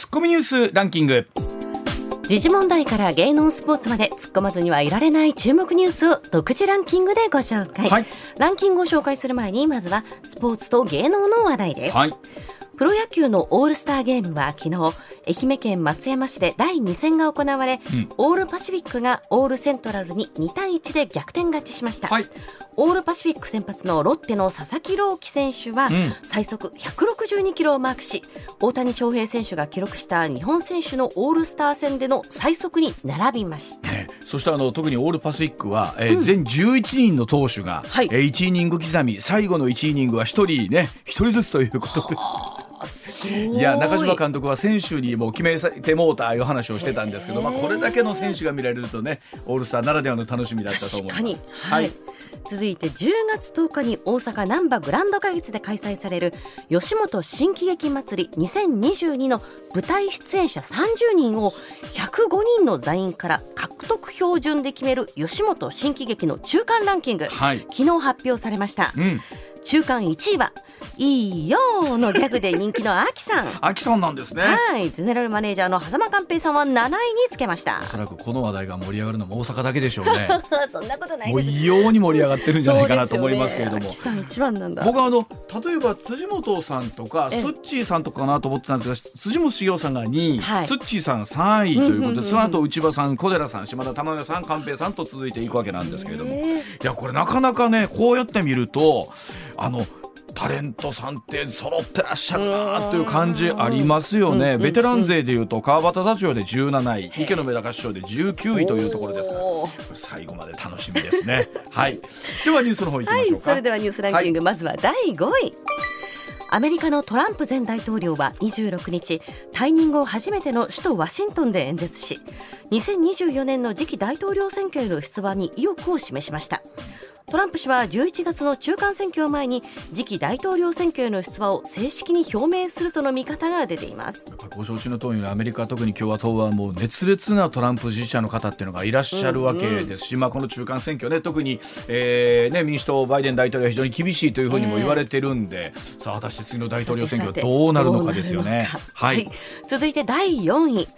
ツッコミニュースランキング。時事問題から芸能スポーツまで突っ込まずにはいられない注目ニュースを独自ランキングでご紹介、はい、ランキングを紹介する前にまずはスポーツと芸能の話題です、はい。プロ野球のオールスターゲームは昨日、愛媛県松山市で第2戦が行われ、うん、オールパシフィックがオールセントラルに2対1で逆転勝ちしました。はい。オールパシフィック先発のロッテの佐々木朗希選手は、最速162キロをマークし、大谷翔平選手が記録した日本選手のオールスター戦での最速に並びました。ね、そしてあの特にオールパシフィックは、えー、うん、全11人の投手が、はい、えー、1イニング刻み、最後の1イニングは1人ね、1人ずつということで。い。や中島監督は選手にもう決めてもうたいう話をしてたんですけど、まあ、これだけの選手が見られるとねオールスターならではの楽しみだったと思います。はい、はい、続いて10月10日に大阪難波グランド花月で開催される吉本新喜劇祭り2022の舞台出演者30人を105人の座員から獲得標準で決める吉本新喜劇の中間ランキング、はい、昨日発表されました。うん。中間1位はいいよのギャグで人気のアキさん。アキさんなんですね。はい。ゼネラルマネージャーの狭間寛平さんは7位につけました。おそらくこの話題が盛り上がるのも大阪だけでしょうね。そんなことないもう異様に盛り上がってるんじゃないかなと思いますけれども。ね、さん一番なんだ。僕はあの例えば辻元さんとかスッチーさんとかかなと思ってたんですが、辻元茂雄さんが2位、はい、スッチーさん3位ということで、その後内場さん、小寺さん、島田珠代さん、寛平さんと続いていくわけなんですけれども、いやこれなかなかねこうやって見るとあの。タレントさんって揃ってらっしゃるなという感じありますよね、ベテラン勢でいうと川端座長で17位池野メダカ師匠で19位というところですから。最後まで楽しみですね。はい。ではニュースの方いきましょうか、はい、それではニュースランキング、はい、まずは第5位。アメリカのトランプ前大統領は26日退任後初めての首都ワシントンで演説し2024年の次期大統領選挙への出馬に意欲を示しましたトランプ氏は11月の中間選挙を前に次期大統領選挙への出馬を正式に表明するとの見方が出ています。ご承知の通りアメリカ特に共和党はもう熱烈なトランプ支持者の方っていうのがいらっしゃるわけですし、うんうん、まあ、この中間選挙ね特に、えーね、民主党バイデン大統領は非常に厳しいというふうにも言われてるんで、えー、さあ果たして次の大統領選挙はどうなるのかですよね。はい、はい、続いて第4位。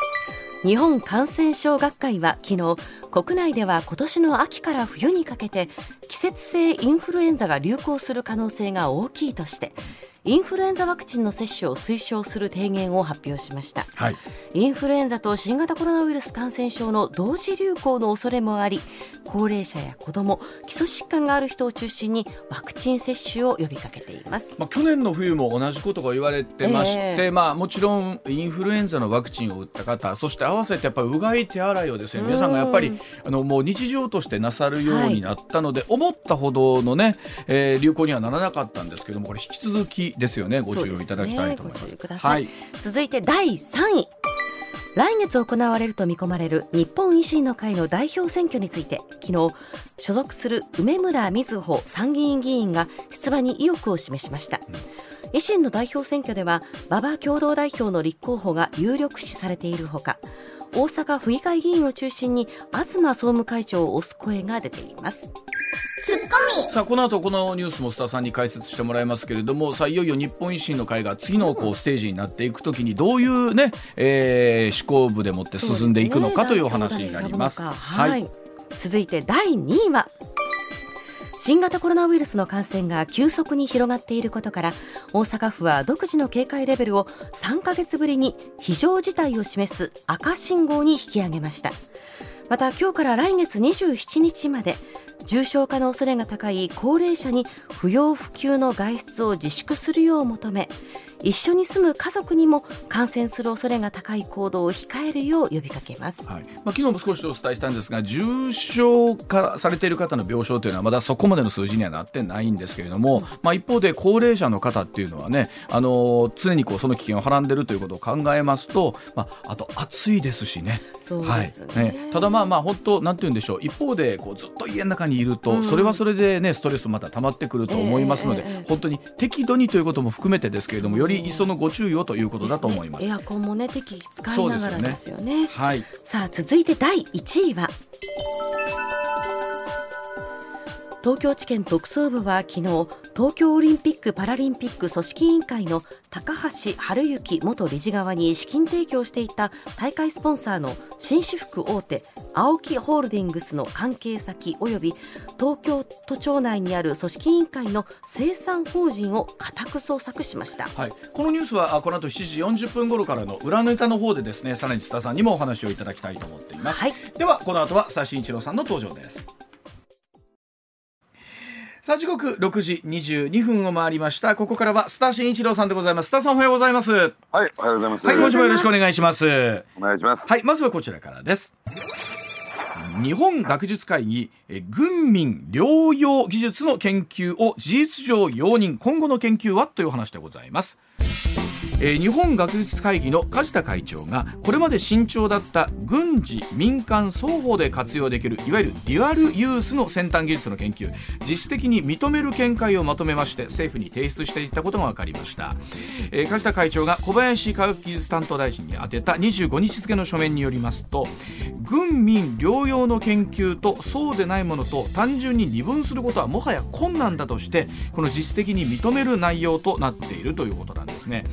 日本感染症学会は昨日国内では今年の秋から冬にかけて季節性インフルエンザが流行する可能性が大きいとしてインフルエンザワクチンの接種を推奨する提言を発表しました、はい、インフルエンザと新型コロナウイルス感染症の同時流行の恐れもあり高齢者や子ども基礎疾患がある人を中心にワクチン接種を呼びかけています、まあ、去年の冬も同じことが言われてまして、えー、まあ、もちろんインフルエンザのワクチンを打った方そして合わせてやっぱりうがい手洗いをですね皆さんがやっぱりあのもう日常としてなさるようになったので、はい、思ったほどのね、えー、流行にはならなかったんですけどもこれ引き続きですよね。ご注意いただきたいと思います。すね、はい、続いて第3位。来月行われると見込まれる日本維新の会の代表選挙について昨日所属する梅村瑞穂参議院議員が出馬に意欲を示しました、うん、維新の代表選挙では馬場共同代表の立候補が有力視されているほか大阪府議会議員を中心に東総務会長を推す声が出ています。ツッコミ。さあこの後このニュースもスターさんに解説してもらいますけれどもさあいよいよ日本維新の会が次のこうステージになっていくときにどういうね、えー、思考部でもって進んでいくのかというお話になります。はい、はい、続いて第2位は新型コロナウイルスの感染が急速に広がっていることから大阪府は独自の警戒レベルを3ヶ月ぶりに非常事態を示す赤信号に引き上げました。また今日から来月27日まで重症化の恐れが高い高齢者に不要不急の外出を自粛するよう求め一緒に住む家族にも感染する恐れが高い行動を控えるよう呼びかけます、はい。まあ、昨日も少しお伝えしたんですが重症化されている方の病床というのはまだそこまでの数字にはなってないんですけれども、うん、まあ、一方で高齢者の方っていうのはねあの常にこうその危険をはらんでいるということを考えますと、まあ、あと暑いですしね。そうですね、はい、ね。ただまあまあ本当なんて言うんでしょう。一方でこうずっと家の中にいると、うん、それはそれでねストレスまた溜まってくると思いますので、本当に適度にということも含めてですけれどもより一層のご注意をということだと思います、ね、エアコンもね適宜使いながらですよね、ね、はい、さあ続いて第1位は東京地検特捜部は昨日東京オリンピック・パラリンピック組織委員会の高橋治之元理事側に資金提供していた大会スポンサーの紳士服大手青木ホールディングスの関係先及び東京都庁内にある組織委員会の生産法人を家宅捜索しました、はい、このニュースはこの後7時40分頃からの裏ネタの方でですねさらに津田さんにもお話をいただきたいと思っています、はい、ではこの後はスタ慎一郎さんの登場ですさあ時刻6時22分を回りました。ここからはスター新一郎さんでございます。スターさんおはようございます。はいおはようございます。はい今週もよろしくお願いします。お願いします。はいまずはこちらからです。日本学術会議軍民療養技術の研究を事実上容認今後の研究はという話でございます。えー、日本学術会議の梶田会長がこれまで慎重だった軍事民間双方で活用できるいわゆるデュアルユースの先端技術の研究実質的に認める見解をまとめまして政府に提出していったことが分かりました、えー、梶田会長が小林科学技術担当大臣に宛てた25日付の書面によりますと軍民両用の研究とそうでないものと単純に二分することはもはや困難だとしてこの実質的に認める内容となっているということなんですね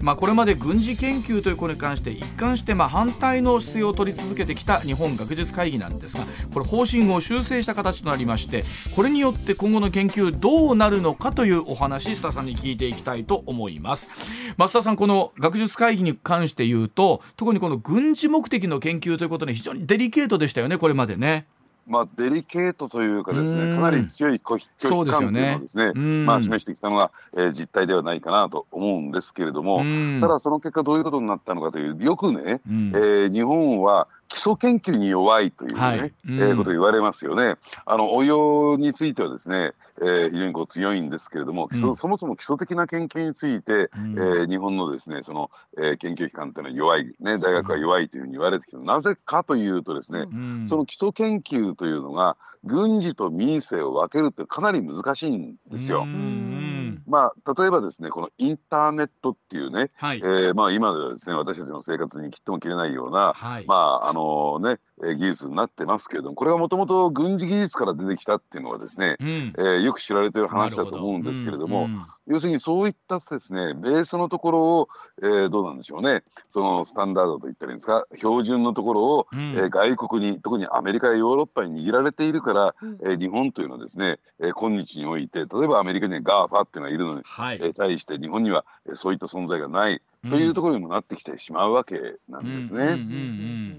まあ、これまで軍事研究ということに関して一貫してまあ反対の姿勢を取り続けてきた日本学術会議なんですがこれ方針を修正した形となりましてこれによって今後の研究どうなるのかというお話須田さんに聞いていきたいと思います増田さんこの学術会議に関して言うと特にこの軍事目的の研究ということに非常にデリケートでしたよねこれまでね。まあ、デリケートというかですね、かなり強い拒否感というのをですね、まあ、示してきたのが、えー、実態ではないかなと思うんですけれども、ただその結果どういうことになったのかという、よくね、えー、日本は基礎研究に弱いというね、はい、えー、ことを言われますよね。あの応用についてはですね、えー、非常にこう強いんですけれども、うん、そもそも基礎的な研究について、うん、えー、日本のですねその、えー、研究機関というのは弱い、ね、大学は弱いというふうに言われてきた、なぜかというとですね、うん、その基礎研究というのが軍事と民生を分けるってかなり難しいんですよ。まあ、例えばですねこのインターネットっていうね、はい、えー、まあ、今ではですね私たちの生活に切っても切れないような、はい、まああのね技術になってますけれどもこれはもともと軍事技術から出てきたっていうのはですね、うん、えー、よく知られてる話だと思うんですけれども、うんうん、要するにそういったですねベースのところを、えー、どうなんでしょうね。そのスタンダードと言ったらいいんですか標準のところを、うん、えー、外国に特にアメリカやヨーロッパに握られているから、うん、えー、日本というのはですね、えー、今日において例えばアメリカには GAFA っていうのがいるのに、はい、えー、対して日本には、えー、そういった存在がないというところにもなってきてしまうわけなんですね。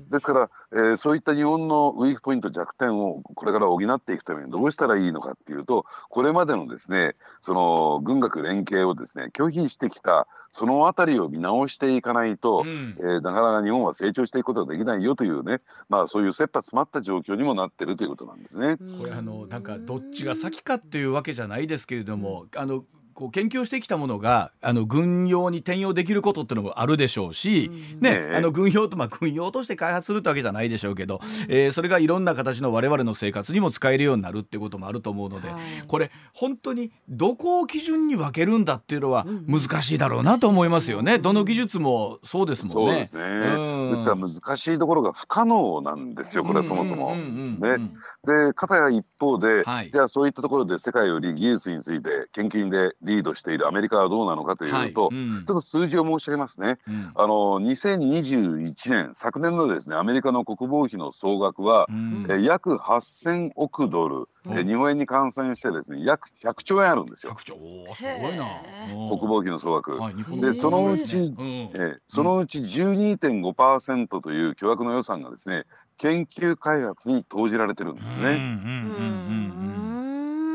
ですから、えー、そういった日本のウィークポイント弱点をこれから補っていくためにどうしたらいいのかっていうとこれまでのですねその軍学連携をですね拒否してきたそのあたりを見直していかないと、うん、えー、なかなか日本は成長していくことができないよというね、まあ、そういう切羽詰まった状況にもなってるということなんですね。これあのなんかどっちが先かっていうわけじゃないですけれども、あのこう研究してきたものがあの軍用に転用できることっていうのもあるでしょうし、ね、あの軍用と、まあ、軍用として開発するってわけじゃないでしょうけど、えー、それがいろんな形の我々の生活にも使えるようになるっていうこともあると思うので、これ本当にどこを基準に分けるんだっていうのは難しいだろうなと思いますよね。どの技術もそうですもんね。ですね、うん、ですから難しいところが不可能なんですよこれはそもそも。ね、で片や一方で、はい、じゃあそういったところで世界より技術について研究でリードしているアメリカはどうなのかというと、はいうん、ちょっと数字を申し上げますね。うん、あの2021年昨年のですねアメリカの国防費の総額は、うん、え約8000億ドル。え日本円に換算してですね約100兆円あるんですよ。兆すごいな。国防費の総額。はい、でそのうち、えそのうち12.5%という巨額の予算がですね研究開発に投じられてるんですね。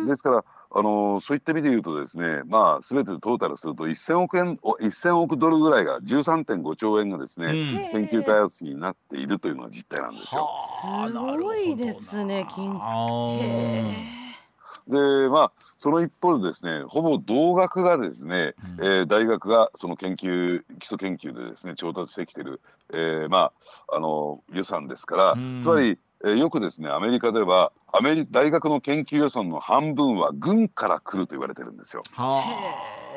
ですからあのそういった意味で言うとですね、まあ、全てトータルすると1000億円1000億ドルぐらいが13.5兆円がですね、うん、研究開発になっているというのが実態なんですよ。すごいですね金でまあその一方でですねほぼ同額がですね、うん、えー、大学がその研究基礎研究でですね調達してきてる、えー、まああの予算ですから、うん、つまりえー、よくですねアメリカではアメリ大学の研究予算の半分は軍から来ると言われてるんですよ。はあ、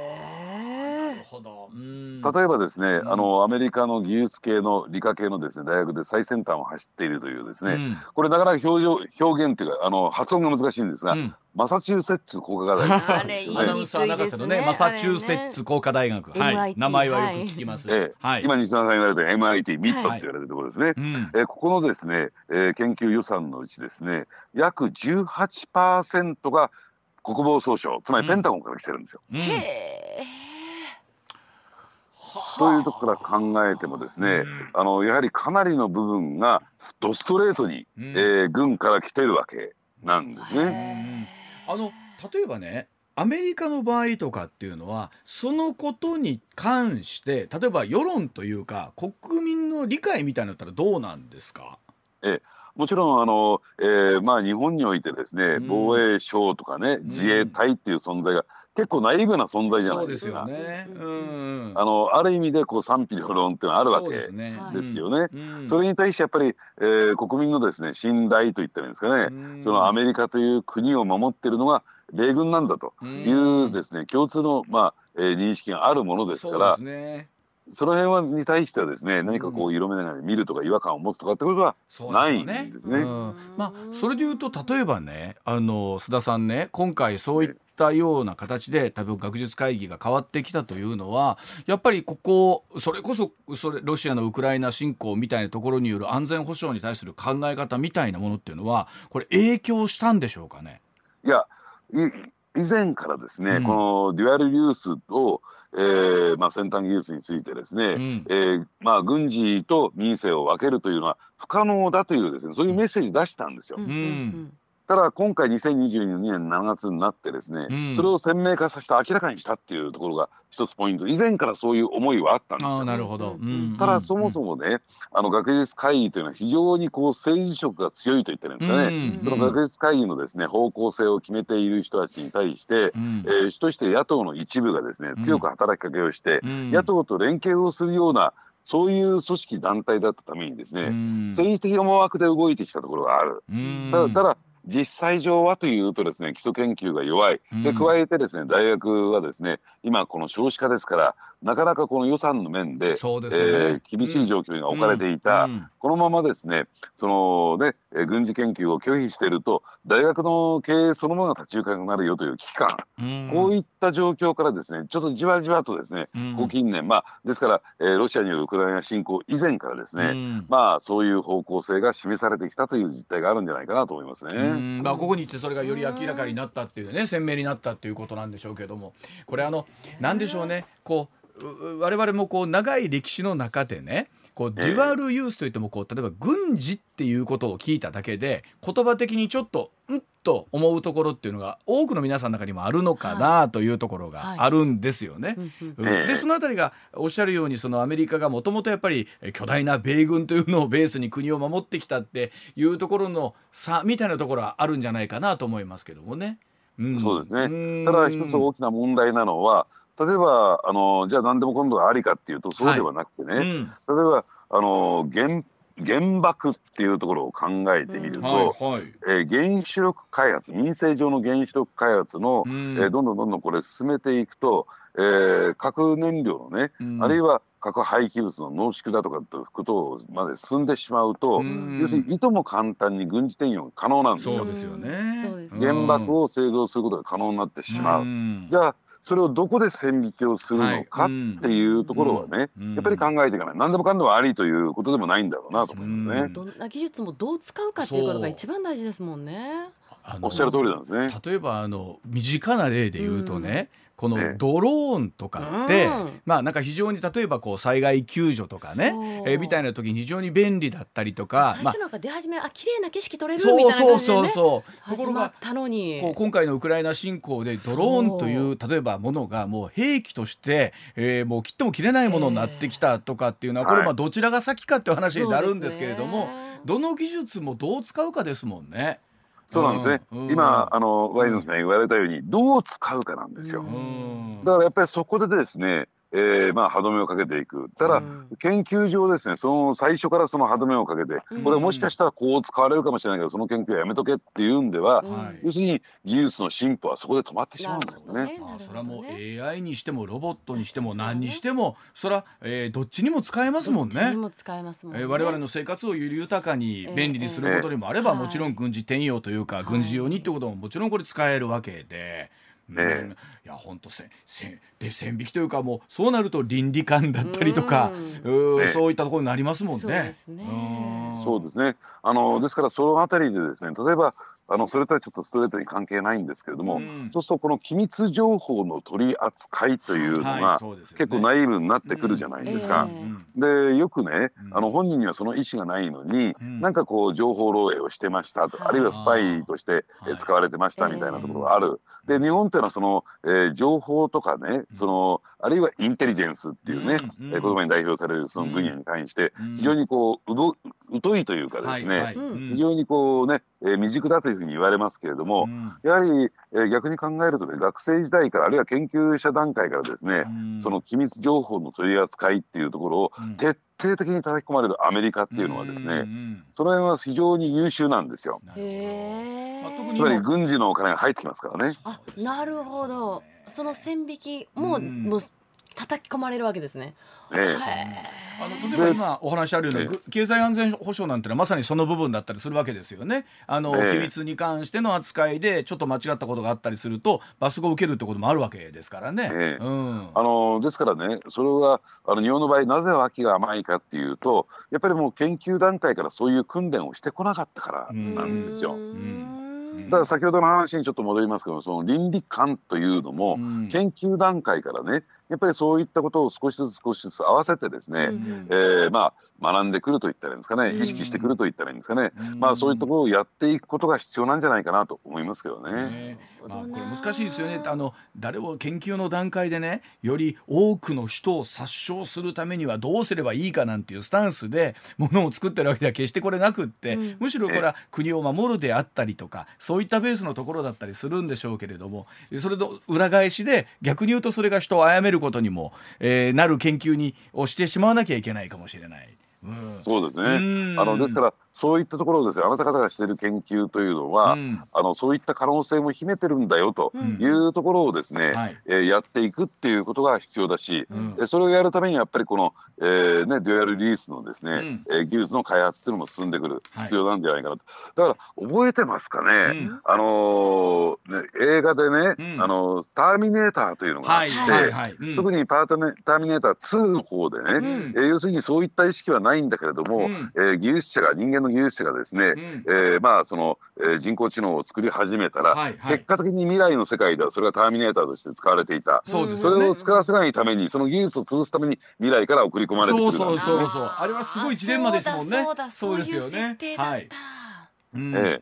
例えばですね、あのアメリカの技術系の理科系のですね大学で最先端を走っているというですね、これなかなか表情表現っていうかあの発音が難しいんですが、マサチューセッツ工科大学、アナウンサー博士のね。マサチューセッツ工科大学、はい、名前はよく聞きます。ええ。今西田さんが言われた MIT ミットって言われるところですね。えここのですね、え研究予算のうちですね約18%が国防総省つまりペンタゴンから来てるんですよ。へえ。というところから考えてもですね、あのやはりかなりの部分がドストレートに、うん、えー、軍から来てるわけなんですね。あの例えばねアメリカの場合とかっていうのはそのことに関して例えば世論というか国民の理解みたいなのったらどうなんですか？えもちろんあの、えーまあ、日本においてですね、防衛省とかね自衛隊っていう存在が結構ナイーブな存在じゃないですか。ね。うん、あのある意味でこう賛否両論っていうのはあるわけですよね。それに対してやっぱり、えー、国民のですね信頼といったらいいんですかね、そのアメリカという国を守っているのが米軍なんだというですね共通のまあ、えー、認識があるものですから。その辺はに対してはですね何かこう色目ながら見るとか違和感を持つとかってことはないんですね。すねうん、まあそれでいうと例えばねあの須田さんね今回そういったような形で多分学術会議が変わってきたというのはやっぱりここそれこそそれロシアのウクライナ侵攻みたいなところによる安全保障に対する考え方みたいなものっていうのはこれ影響したんでしょうかね？いや以前からですね、うん、このデュアルユースをえーまあ、先端技術についてですね、うん、えー、まあ、軍事と民生を分けるというのは不可能だというですねそういうメッセージ出したんですよ。うんただ今回2022年7月になってですね、うん、それを鮮明化させて明らかにしたっていうところが一つポイント。以前からそういう思いはあったんですよ。なるほど、うん、ただそもそもねあの学術会議というのは非常にこう政治色が強いと言ってるんですかね、うん、その学術会議のですね方向性を決めている人たちに対して、うん、えー、主として野党の一部がですね強く働きかけをして、野党と連携をするようなそういう組織団体だったためにですね、政治的思惑で動いてきたところがある。ただただ実際上はというとですね基礎研究が弱い。で加えてですね大学はですね今この少子化ですからなかなかこの予算の面で、ね。えー、厳しい状況に置かれていた、うん。うん、このままですねそのね軍事研究を拒否していると大学の経営そのものが立ち行かなくなるよという危機感、うん、こういった状況からですねちょっとじわじわとですね、ここ近年まあですから、えー、ロシアによるウクライナ侵攻以前からですね、まあそういう方向性が示されてきたという実態があるんじゃないかなと思いますね。まあここにいってそれがより明らかになったっていうね鮮明になったっていうことなんでしょうけども。これあの何でしょうねこう我々もこう長い歴史の中でねこうデュアルユースといってもこう例えば軍事っていうことを聞いただけで言葉的にちょっとうんと思うところっていうのが多くの皆さんの中にもあるのかなというところがあるんですよね。でその辺りがおっしゃるようにそのアメリカがもともとやっぱり巨大な米軍というのをベースに国を守ってきたっていうところの差みたいなところはあるんじゃないかなと思いますけどもね。うん、そうですね。ただ一つ大きな問題なのは例えばあのじゃあ何でも今度はありかっていうとそうではなくてね、はいうん、例えばあの原原爆っていうところを考えてみると、うん。はいはい、えー、原子力開発民生上の原子力開発の、うん、えー、どんどんどんどんこれ進めていくと、えー、核燃料のね、うん、あるいは核廃棄物の濃縮だとかということまで進んでしまうと、要するにいとも簡単に軍事転用が可能なんですよ。そうですよね。原爆を製造することが可能になってしまう。じゃあそれをどこで線引きをするのかっていうところはね、やっぱり考えていかない。何でもかんでもありということでもないんだろうなと思いますね。どんな技術もどう使うかっていうことが一番大事ですもんね。おっしゃる通りなんですね。例えばあの身近な例で言うとね、このドローンとかって、まあなんか非常に例えばこう災害救助とかね、えー、みたいな時に非常に便利だったりとか、最初なんか出始め、まあ、あ綺麗な景色撮れるみたいな感じで、ね、そうそうそうところがこう今回のウクライナ侵攻でドローンという例えばものがもう兵器として、えー、もう切っても切れないものになってきたとかっていうのは、これまあどちらが先かっていう話になるんですけれども、どの技術もどう使うかですもんね。そうなんですね、今あのワイズンさん言われたようにどう使うかなんですよ、だからやっぱりそこでですねえー、まあ歯止めをかけていく。ただ、うん、研究上ですねその最初からその歯止めをかけて、これもしかしたらこう使われるかもしれないけどその研究はやめとけっていうんでは、うん、要するに技術の進歩はそこで止まってしまうんですね。ね。まあ、それはもう AI にしてもロボットにしても何にしてもそれは、えー、どっちにも使えますもんね。どっちにも使えますもんね、えー、我々の生活をより豊かに便利にすることにもあれば、えー、もちろん軍事転用というか、はい、軍事用にってことももちろんこれ使えるわけで。ね、うん、いや本当せせで線引きというかもうそうなると倫理観だったりとか、う、ね、そういったところになりますもんね。そうですね。そうですね。あのですからそのあたりでですね例えばあのそれとはちょっとストレートに関係ないんですけれども、うん、そうするとこの機密情報の取り扱いというのが、結構ナイーブになってくるじゃないですか。でよくね、あの本人にはその意思がないのに、うん、なんかこう情報漏洩をしてましたと、あるいはスパイとして使われてましたみたいなところがある。で日本っていうのはその、えー、情報とかねそのあるいはインテリジェンスっていうね、うん、えー、言葉に代表されるその分野に関して非常にこうう疎いというかですね、非常にこうね、えー、未熟だというふうに言われますけれども、うん、やはり、えー、逆に考えるとね学生時代からあるいは研究者段階からですね、うん、その機密情報の取り扱いっていうところを徹底的に叩き込まれるアメリカっていうのはですね、うん、その辺は非常に優秀なんですよ。つまり軍事のお金が入ってきますからね。あなるほど。その線引きも,、もう叩き込まれるわけですね。ええ。あの例えば今お話あるような経済安全保障なんてのはまさにその部分だったりするわけですよね。あの、機密に関しての扱いでちょっと間違ったことがあったりすると罰則を受けるってこともあるわけですからね。うん、あのですからねそれはあの日本の場合なぜ脇が甘いかっていうとやっぱりもう研究段階からそういう訓練をしてこなかったからなんですよ。うん。だから先ほどの話にちょっと戻りますけどその倫理観というのも、研究段階からねやっぱりそういったことを少しずつ少しずつ合わせてですね、うん、えー、まあ、学んでくるといったらいいんですかね、意識してくるといったらいいんですかね、うん、まあ、そういったことをやっていくことが必要なんじゃないかなと思いますけどね。まあ、これ難しいですよね。あの誰も研究の段階でねより多くの人を殺傷するためにはどうすればいいかなんていうスタンスでものを作ってるわけでは決してこれなくって、うん、むしろこれは国を守るであったりとかそういったベースのところだったりするんでしょうけれどもそれの裏返しで逆に言うとそれが人を殺めることにも、えー、なる研究にをしてしまわなきゃいけないかもしれない。うん、そうですね。あのですからそういったところですねあなた方がしている研究というのは、うん、あのそういった可能性も秘めてるんだよというところをですね、うんはい、えー、やっていくっていうことが必要だし、うん、それをやるためにやっぱりこの、えーね、デュアルリリースのですね、うん、えー、技術の開発っていうのも進んでくる必要なんじゃないかなと、はい、だから覚えてますかね、あのー、ね映画でね、あのターミネーターというのがあって、はいはい、特にパートネターミネーター2の方でね、うん、えー、要するにそういった意識はないんだけれども、うん、えー、技術者が人間の技術者がですね、うん、えー、まあその、えー、人工知能を作り始めたら、はいはい、結果的に未来の世界ではそれがターミネーターとして使われていた、そうです、ね、それを使わせないためにその技術を潰すために未来から送り込まれてくる。そうそうそうそうあれはすごいジレンマですもんね。そうですよね。はい、うん、ええ。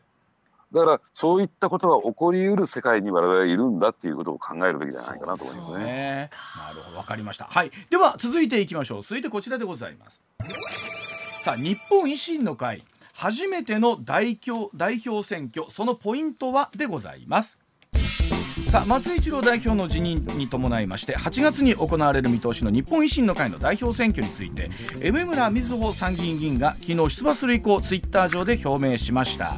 だからそういったことが起こりうる世界に我々はいるんだっていうことを考えるべきじゃないかなと思いますね。ねなるほどわか。りました。はい。では続いていきましょう。続いてこちらでございます。さあ日本維新の会初めての代表代表選挙そのポイントはでございます。さあ松井一郎代表の辞任に伴いまして8月に行われる見通しの日本維新の会の代表選挙について梅村瑞穂参議院議員が昨日出馬する意向をツイッター上で表明しました。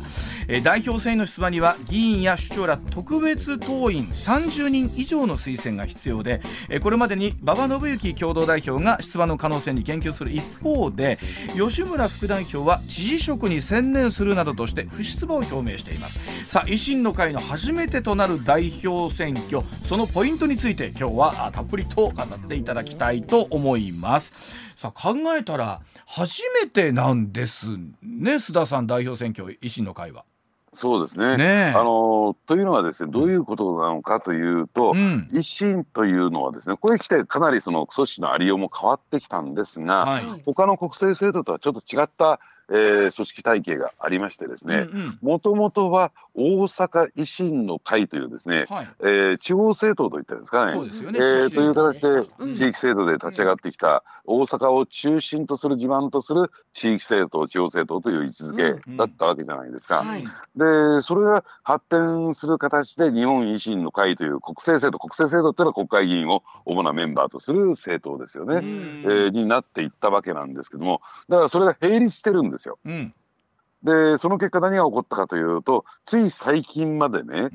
え代表選の出馬には議員や首長ら特別党員30人以上の推薦が必要でこれまでに馬場信之共同代表が出馬の可能性に言及する一方で吉村副代表は知事職に専念するなどとして不出馬を表明していますさあ維新の会の初めてとなる代表選挙そのポイントについて今日はたっぷりと語っていただきたいと思いますさあ考えたら初めてなんですね須田さん代表選挙維新の会は。そうですね。ねあのというのはですねどういうことなのかというと、うん、維新というのはですねここへ来てかなりその組織のありようも変わってきたんですが、はい、他の国政制度とはちょっと違ったえー、組織体系がありましてですねもともとは大阪維新の会というですね、はい、えー、地方政党といったんですかね。そうですよね、えー、という形で地域制度で立ち上がってきた、大阪を中心とする地盤とする地域政党地方政党という位置づけだったわけじゃないですか。うんうんでそれが発展する形で日本維新の会という国政政党国政政党っていうのは国会議員を主なメンバーとする政党ですよね、うん、えー、になっていったわけなんですけどもだからそれが並立してるんですよ。うんでその結果何が起こったかというとつい最近までね、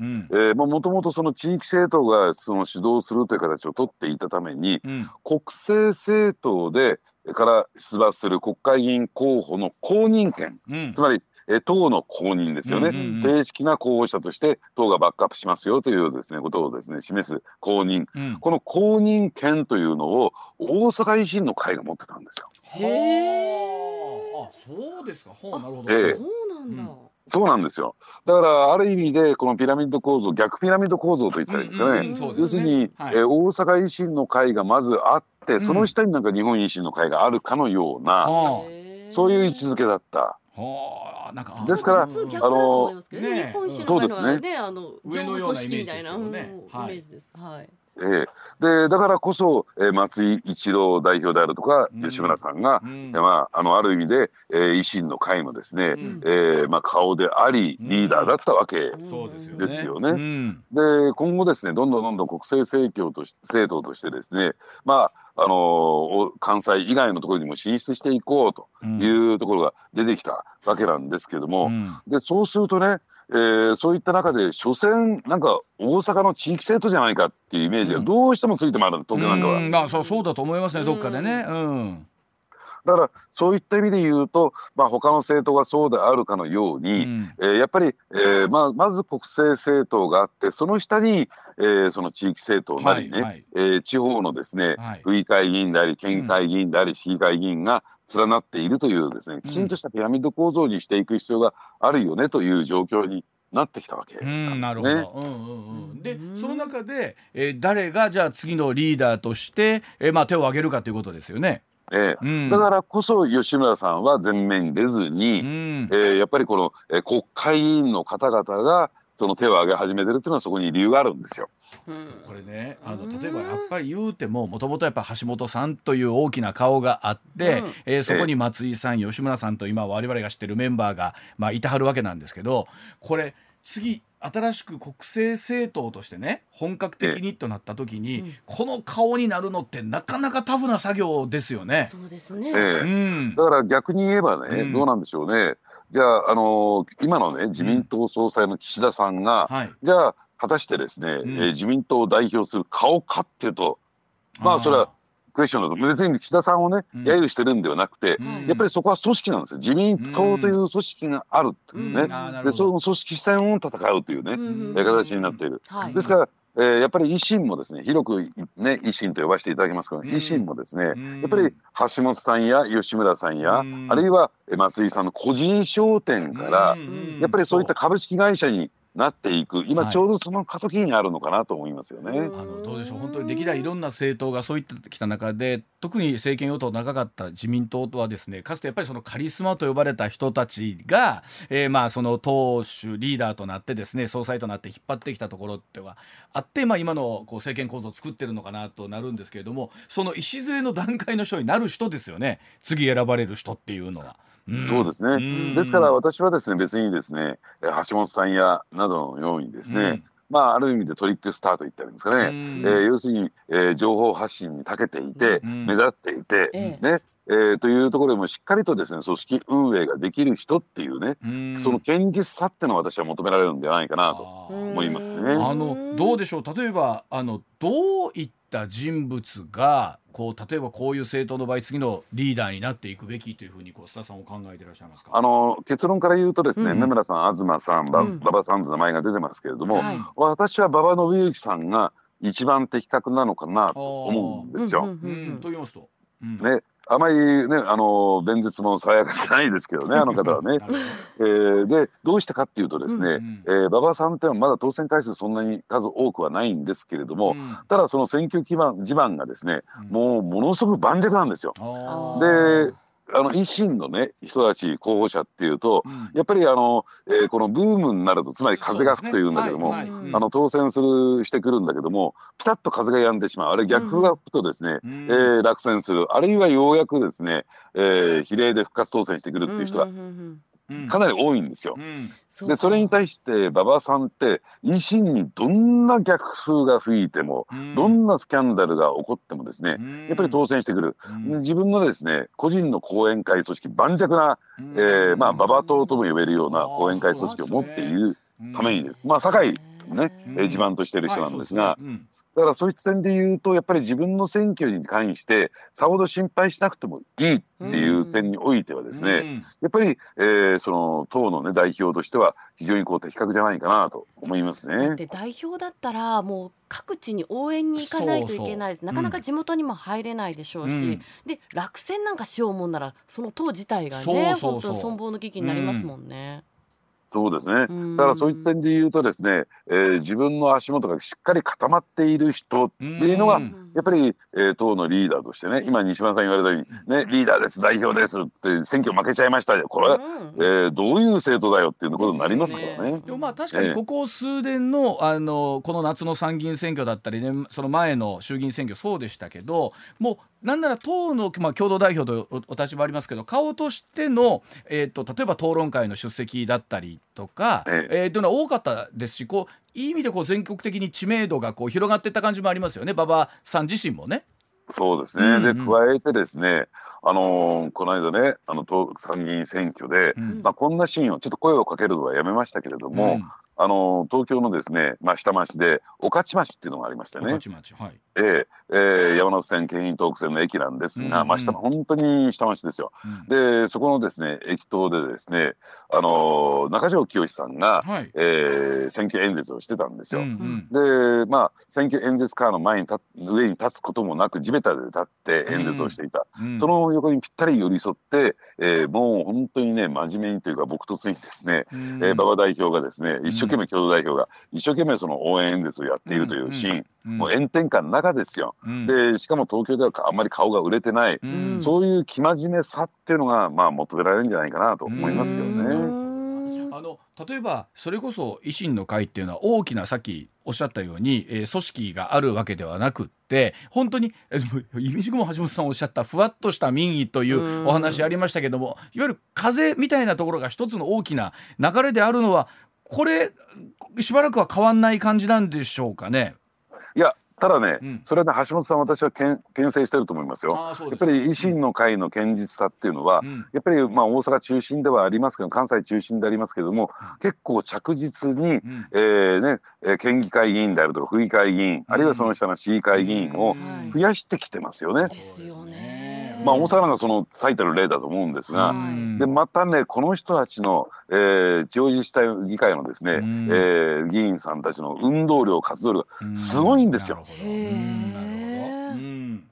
もともとその地域政党がその主導するという形をとっていたために、うん、国政政党でから出馬する国会議員候補の公認権、うん、つまりえ党の公認ですよね、うんうんうん、正式な候補者として党がバックアップしますよというですねことをですね示す公認、うん、この公認権というのを大阪維新の会が持ってたんですよ。へえ。あ、そうですか。ほうなるほど。ええ、そうなんだ。うんそうなんですよ。だからある意味でこのピラミッド構造逆ピラミッド構造と言ったらいいんですかね。うんうんね要するに、はい、えー、大阪維新の会がまずあって、その下になんか日本維新の会があるかのような、うん、そういう位置づけだった。はあ、なんかですからあの、ね、そうですね。あの上のようなイメージです。はい。はい。えー、でだからこそ、えー、松井一郎代表であるとか、うん、吉村さんが、うん、まあ、あのある意味で、えー、維新の会のですね、うん、えー、まあ、顔でありリーダーだったわけですよね。うん、で今後ですねどんどんどんどん国政政教とし政党としてですねまああのー、関西以外のところにも進出していこうというところが出てきたわけなんですけども、でそうするとねえー、そういった中で所詮なんか大阪の地域政党じゃないかっていうイメージがどうしてもついてもある、東京なんかは。まあそうそうだと思いますねどっかでね。うんだからそういった意味で言うと、まあ、他の政党がそうであるかのように、うん、えー、やっぱり、えーまあ、まず国政政党があってその下に、えー、その地域政党なりね、はいはい、えー、地方のですね、はい、府議会議員であり県議会議員であり、市議会議員が連なっているというですねきちんとしたピラミッド構造にしていく必要があるよねという状況になってきたわけなんですね。でその中で、えー、誰がじゃあ次のリーダーとして、えー、まあ手を挙げるかということですよね。ええ、うん、だからこそ吉村さんは前面に出ずに、うん、えー、やっぱりこの、えー、国会議員の方々がその手を挙げ始めてるっていうのはそこに理由があるんですよ。これねあの例えばやっぱり言うてももともとやっぱ橋本さんという大きな顔があって、うん、えー、そこに松井さん、吉村さんと今我々が知ってるメンバーが、まあ、いてはるわけなんですけどこれ次新しく国政政党としてね本格的にとなった時に、うん、この顔になるのってなかなかタフな作業ですよね。そうですね、えー、うん、だから逆に言えばね、うん、どうなんでしょうね。じゃあ、あのー、今のね自民党総裁の岸田さんが、はい、じゃあ果たしてですね、うん、えー、自民党を代表する顔かっていうとまあそれはクエスチョンだと。別に岸田さんをね、うん、揶揄してるんではなくて、うん、やっぱりそこは組織なんですよ。自民党という組織があるっていうね、うん、でその組織戦を戦うというね、うん、形になっている、はい、ですからえー、やっぱり維新もですね広くね維新と呼ばせていただきますけど、維新もですね、やっぱり橋本さんや吉村さんや、あるいは松井さんの個人商店から、やっぱりそういった株式会社になっていく今ちょうどその過渡期にあるのかなと思いますよね。はい、あのどうでしょう本当に歴代いろんな政党がそういってきた中で特に政権与党長かった自民党とはですねかつてやっぱりそのカリスマと呼ばれた人たちが、えー、まあその党首リーダーとなってですね総裁となって引っ張ってきたところってはあって、まあ、今のこう政権構造を作ってるのかなとなるんですけれどもその礎の段階の人になる人ですよね次選ばれる人っていうのは。そうですね。ですから私はですね別にですね橋本さんやなどのようにですね、まあある意味でトリックスターと言ったんですかね、えー、要するに、えー、情報発信に長けていて、目立っていて、ねえー、というところでもしっかりとですね組織運営ができる人っていうねその堅実さってのは私は求められるんではないかなと思いますね。あのどうでしょう例えばあのどういった人物がこう例えばこういう政党の場合次のリーダーになっていくべきというふうにこう須田さんを考えていらっしゃいますか？あの結論から言うとですね、うん、村さん東さん馬場、うん、さんの名前が出てますけれども、はい、私は馬場信之さんが一番的確なのかなと思うんですよ。と言いますと、ねあまりねあの弁舌も爽やかじゃないですけどねあの方はね。えー、でどうしたかっていうとですね、うんうん、えー、馬場さんっていうのはまだ当選回数そんなに数多くはないんですけれども、うん、ただその選挙基盤地盤がですね、うん、もうものすごく盤石なんですよ。であの維新のね人たち候補者っていうと、うん、やっぱりあの、えー、このブームになるとつまり風が吹くというんだけども、ねはいはい、あの当選するしてくるんだけどもピタッと風が止んでしまう。あれ逆風が吹くとですね、うん、えー、落選する。あるいはようやくですね、えー、比例で復活当選してくるっていう人が。かなり多いんですよ。うん。うん、でそれに対して馬場さんって維新にどんな逆風が吹いても、うん、どんなスキャンダルが起こってもですね、やっぱり当選してくる、自分のですね個人の後援会組織盤石な、えー、まあ馬場党とも呼べるような後援会組織を持っているために、まあ堺ね、え自慢としている人なんですが、だからそういった点で言うとやっぱり自分の選挙に関してさほど心配しなくてもいいっていう点においてはですね、うん、やっぱり、えー、その党の、ね、代表としては非常にこう的確じゃないかなと思いますね。で代表だったらもう各地に応援に行かないといけないです。なかなか地元にも入れないでしょうし、うん、で落選なんかしようもんならその党自体がね本当に存亡の危機になりますもんね。うんそうですね。だからそういった点で言うとですね、えー、自分の足元がしっかり固まっている人っていうのが、やっぱり、えー、党のリーダーとしてね、今西村さん言われたように、ね、リーダーです、代表ですって選挙負けちゃいましたよ。これは、えー、どういう政党だよっていうことになりますからね。でもまあ確かにここ数年の、あのこの夏の参議院選挙だったりね、その前の衆議院選挙そうでしたけど、もうなんなら党の、まあ、共同代表とお立場ありますけど顔としての、えーと、例えば討論会の出席だったりとか、え。えー、というのは多かったですしこういい意味でこう全国的に知名度がこう広がっていった感じもありますよね。馬場さん自身もね。そうですね、うんうん、で加えてですね、あのー、この間ねあの参議院選挙で、うん、まあ、こんなシーンをちょっと声をかけるのはやめましたけれども、うん、あの東京のですね、まあ、下町で御徒町っていうのがありましてね、はい、えー、えー、山手線京浜東北線の駅なんですが、うんうん、まあ、下本当に下町ですよ、うん、でそこのですね駅頭でですね、あの中条きよしさんが、はい、えー、選挙演説をしてたんですよ。うんうん、でまあ選挙演説カーの前に立上に立つこともなく地べたで立って演説をしていた、うんうん、その横にぴったり寄り添って、えー、もう本当にね真面目にというか僕とつにですね、うん、えー、馬場代表がですね一生懸命共同代表が一生懸命その応援演説をやっているというシーン、うん。うん、もう炎天下の中ですよ、うん、でしかも東京ではあんまり顔が売れてない、うん、そういう生真面目さっていうのがまあ求められるんじゃないかなと思いますけどね。あの例えばそれこそ維新の会っていうのは大きなさっきおっしゃったように、えー、組織があるわけではなくって本当にイメージも橋本さんおっしゃったふわっとした民意というお話ありましたけどもいわゆる風みたいなところが一つの大きな流れであるのはこれしばらくは変わんない感じなんでしょうかね。いやただね、うん、それはね橋本さん私はけん牽制してると思いますよ。やっぱり維新の会の堅実さっていうのは、うん、やっぱりまあ大阪中心ではありますけど関西中心でありますけれども、うん、結構着実に、うん、えー、ね県議会議員であるとか府議会議員、あるいはその下の市議会議員を増やしてきてますよね。ですよね。まあ大阪がその最たる例だと思うんですが、でまたねこの人たちの、えー、地方自治体議会のですね、えー、議員さんたちの運動量活動量がすごいんですよ。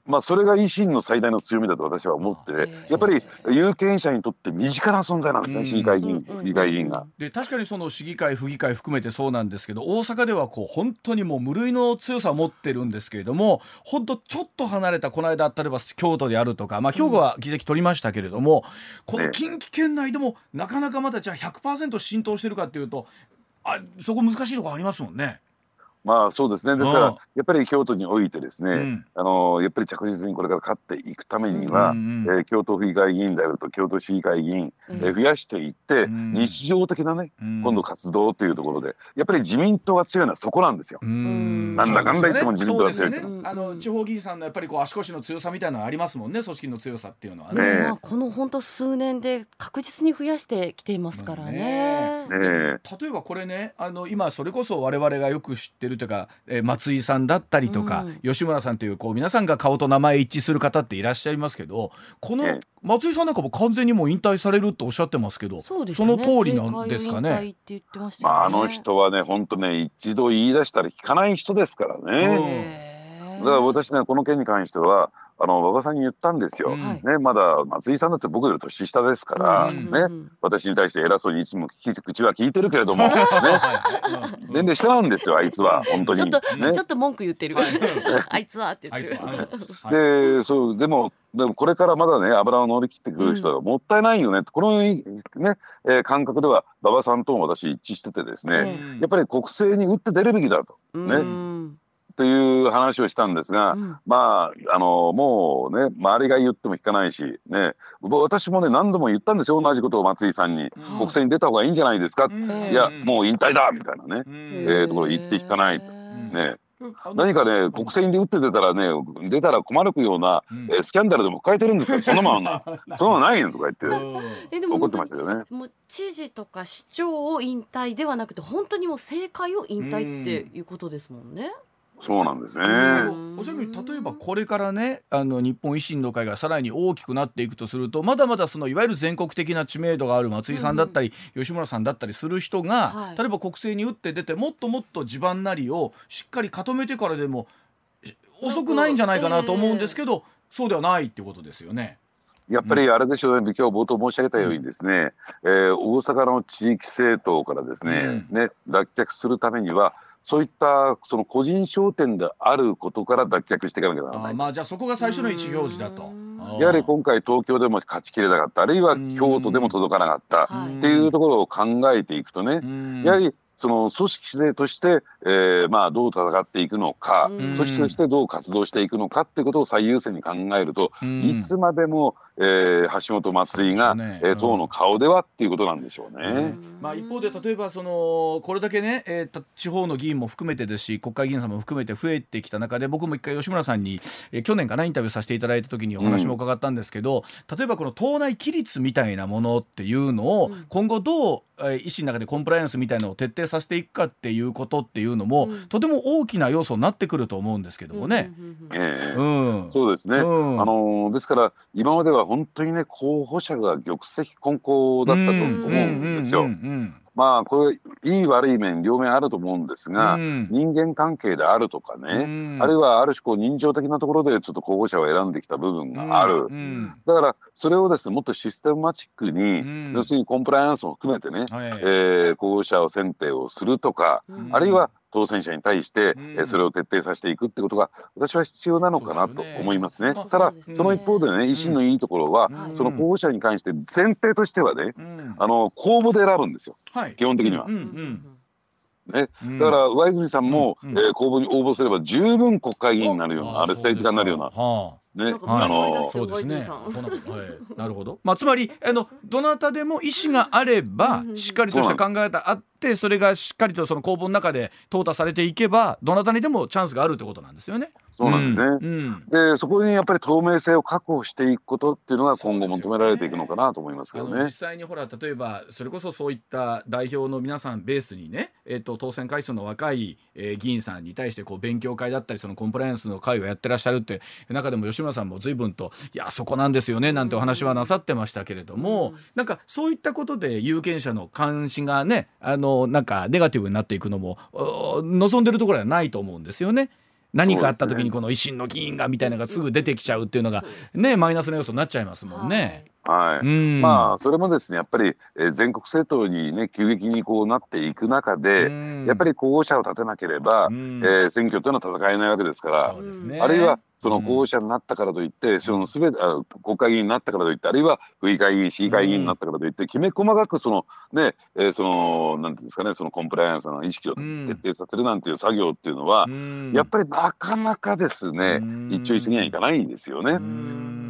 まあそれが維新の最大の強みだと私は思ってやっぱり有権者にとって身近な存在なんですね市議会議員議会議員が。で確かにその市議会府議会含めてそうなんですけど大阪ではこう本当にもう無類の強さを持ってるんですけれども本当ちょっと離れたこの間例えば京都であるとか、まあ、兵庫は議席取りましたけれども、この近畿圏内でもなかなかまだじゃあ100%浸透してるかっていうとあそこ難しいところありますもんね。まあそうですね。ですからやっぱり京都においてですね、うん、あのやっぱり着実にこれから勝っていくためには、うんうん、えー、京都府議会議員であると京都市議会議員、うん、えー、増やしていって、うん、日常的なね、今度活動というところでやっぱり自民党が強いのはそこなんですよ。なんだかんだ言っても自民党が強い、ね。ね、あの地方議員さんのやっぱりこう足腰の強さみたいなのありますもんね組織の強さっていうのはね。ねまあ、この本当数年で確実に増やしてきていますからね。ね例えばこれねあの今それこそ我々がよく知ってるというか、えー松井さんだったりとか、うん、吉村さんというこう皆さんが顔と名前一致する方っていらっしゃいますけどこの松井さんなんかも完全にもう引退されるとおっしゃってますけどそ、ね,、の通りなんですかね？ね。まあ、あの人はね本当ね一度言い出したら聞かない人ですからね。だから私ねこの件に関してはあの馬場さんに言ったんですよ、うん、ね、まだ松井さんだって僕より年下ですから、うん、ね、私に対して偉そうにいつも口は聞いてるけれども、ね、全然下なんですよあいつは本当に、ちょっと、ね、ちょっと文句言ってる あいつはって言ってる。でそうでもでもこれからまだね油を乗り切ってくる人はもったいないよね、うん、このね、えー、感覚では馬場さんとも私一致しててですね、うん、やっぱり国政に打って出るべきだと、ね、うんっていう話をしたんですが、うん、まああのもうね周りが言っても聞かないしね。私もね何度も言ったんですよ同じことを松井さんに、うん、国政に出た方がいいんじゃないですか、うん、いやもう引退だみたいなね、えー、ところ言って聞かないね。何かね国政に打って出たらね出たら困るような、うん、えー、スキャンダルでも抱えてるんですかそのまま。そんなのないよとか言って。怒ってましたよね。もう知事とか市長を引退ではなくて本当にもう政界を引退っていうことですもんね。そうなんですね。おっしゃる例えばこれからねあの日本維新の会がさらに大きくなっていくとするとまだまだそのいわゆる全国的な知名度がある松井さんだったり、うん、吉村さんだったりする人が、はい、例えば国政に打って出てもっともっと地盤なりをしっかり固めてからでも遅くないんじゃないかなと思うんですけど、えー、そうではないってことですよね。やっぱりあれでしょうね、今日冒頭申し上げたようにですね、うん、えー、大阪の地域政党からですねうん、ね脱却するためにはそういったその個人商店であることから脱却していかなきゃならない。まあじゃあそこが最初の意思表示だと。やはり今回東京でも勝ちきれなかったあるいは京都でも届かなかったっていうところを考えていくとねやはりその組織性として、えー、まあどう戦っていくのか、組織としてどう活動していくのかっていうことを最優先に考えると、いつまでも、えー、橋本松井が、ね、えー、党の顔ではっていうことなんでしょうね。まあ、一方で例えばそのこれだけね、えー、地方の議員も含めてですし国会議員さんも含めて増えてきた中で僕も一回吉村さんに、えー、去年かなインタビューさせていただいた時にお話も伺ったんですけど、うん、例えばこの党内規律みたいなものっていうのを今後どう、えー、維新の中でコンプライアンスみたいなのを徹底させていくかっていうことっていうのも、うん、とても大きな要素になってくると思うんですけどもね。そうですね、うん、あのですから今までは本当にね候補者が玉石混交だったと思うんですよ。まあこれいい悪い面両面あると思うんですが、うん、人間関係であるとかね、うん、あるいはある種こう人情的なところでちょっと候補者を選んできた部分がある、うん、だからそれをですねもっとシステマチックに、要するにコンプライアンスも含めてね、はい、えー、候補者を選定をするとか、あるいは当選者に対して、うん、それを徹底させていくってことが私は必要なのかなと思いますね。すねただその一方でね維新のいいところは、うん、その候補者に関して前提としてはね、うん、あの公募で選ぶんですよ、はい、基本的には。ね、だから上泉さんも、うん、えー、公募に応募すれば十分国会議員になるようなあれ政治家になるような。ね、あ。のそうですね。なるほど。まあつまりあのどなたでも意思があればしっかりとした考え方あってそれがしっかりとその公募の中で淘汰されていけばどなたにでもチャンスがあるってことなんですよね。そうなんですね。うん、でそこにやっぱり透明性を確保していくことっていうのが今後求められていくのかなと思いますけどね。実際にほら例えばそれこそそういった代表の皆さんベースにね、えっ、ー、と当選回数の若い、えー、議員さんに対してこう勉強会だったりそのコンプライアンスの会をやってらっしゃるって中でも吉村さんも随分といやそこなんですよねなんてお話はなさってましたけれども、うん、なんかそういったことで有権者の関心がねあのなんかネガティブになっていくのも望んでるところはないと思うんですよね。何かあった時にこの維新の議員がみたいなのがすぐ出てきちゃうっていうのがねマイナスの要素になっちゃいますもんね。はい、まあそれもですねやっぱり、えー、全国政党にね急激にこうなっていく中でやっぱり候補者を立てなければ、えー、選挙というのは戦えないわけですから、ね、あるいはその候補者になったからといって、そのすべて国会議員になったからといってあるいは府議会議員市議会議員になったからといって、きめ細かくそのね、えー、そのなんていうんですかねそのコンプライアンスの意識を徹底させるなんていう作業っていうのは、やっぱりなかなかですね一朝一夕にはいかないんですよね。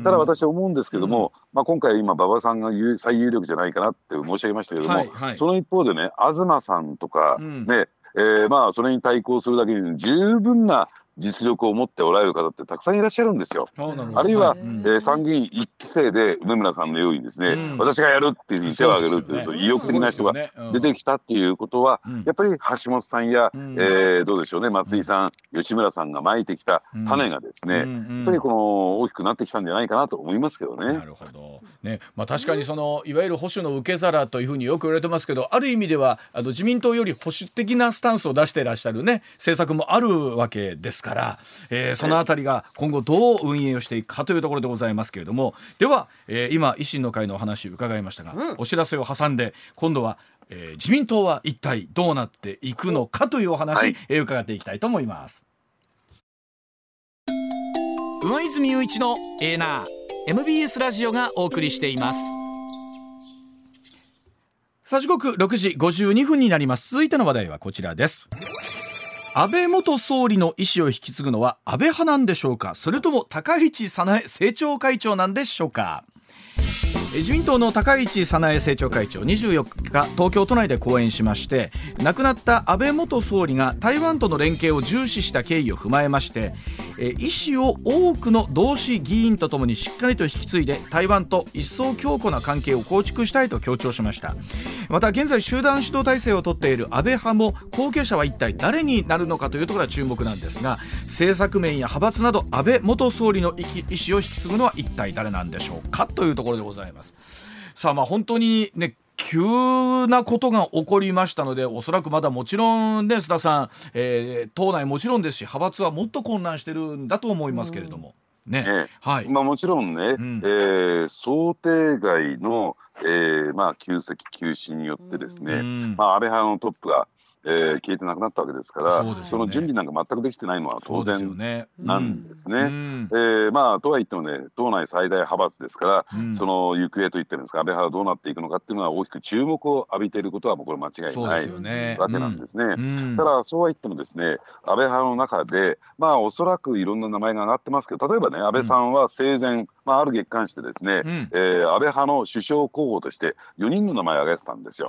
ただ私は思うんですけども、まあ、今回今馬場さんが最有力じゃないかなって申し上げましたけども、はいはい、その一方でね東さんとかね、うん、えー、まあそれに対抗するだけに十分な実力を持っておられる方ってたくさんいらっしゃるんですよ。あるいは、はい、えー、参議院一期生で梅村さんのようにですね、うん、私がやるっていうふうに手を挙げるっていう、そう、意欲的な人が出てきたっていうことは、やっぱり橋本さんや、うん、えー、どうでしょうね松井さん、吉村さんがまいてきた種がですね、やっぱりこの大きくなってきたんじゃないかなと思いますけどね。なるほど。ね。まあ、確かにそのいわゆる保守の受け皿というふうによく言われてますけどある意味ではあの自民党より保守的なスタンスを出していらっしゃるね政策もあるわけですから、えー、そのあたりが今後どう運営をしていくかというところでございますけれども。では、えー、今維新の会のお話伺いましたが、うん、お知らせを挟んで今度は、えー、自民党は一体どうなっていくのかというお話、はい、えー、伺っていきたいと思います。上泉雄一のエーナー MBS ラジオがお送りしています。さあ時刻6時52分になります。続いての話題はこちらです安倍元総理の意思を引き継ぐのは安倍派なんでしょうか？それとも高市早苗政調会長なんでしょうか？自民党の高市早苗政調会長24日東京都内で講演しまして亡くなった安倍元総理が台湾との連携を重視した経緯を踏まえまして意思を多くの同志議員とともにしっかりと引き継いで台湾と一層強固な関係を構築したいと強調しました。また現在集団指導体制をとっている安倍派も後継者は一体誰になるのかというところが注目なんですが政策面や派閥など安倍元総理の意思を引き継ぐのは一体誰なんでしょうかというところでございます。さあまあ本当にね急なことが起こりましたのでおそらくまだもちろんね須田さん、えー、党内もちろんですし派閥はもっと混乱してるんだと思いますけれども。ね、ねはい、まあもちろんね、うん、えー、想定外の、えー、まあ急席急死によってですね、うん、まあ安倍派のトップがえー、消えてなくなったわけですから、そ、ね,、の準備なんか全くできてないのは当然なんですね。えまあとはいってもね党内最大派閥ですから、うん、その行方といってるんですか安倍派はどうなっていくのかっていうのは大きく注目を浴びていることはもうこれ間違いない、ね、わけなんですね。うん。うん、ただそうは言ってもですね安倍派の中でまあおそらくいろんな名前が上がってますけど例えばね安倍さんは生前、まあ、ある月刊誌でですね、うん、えー、安倍派の首相候補として4人の名前を挙げてたんですよ。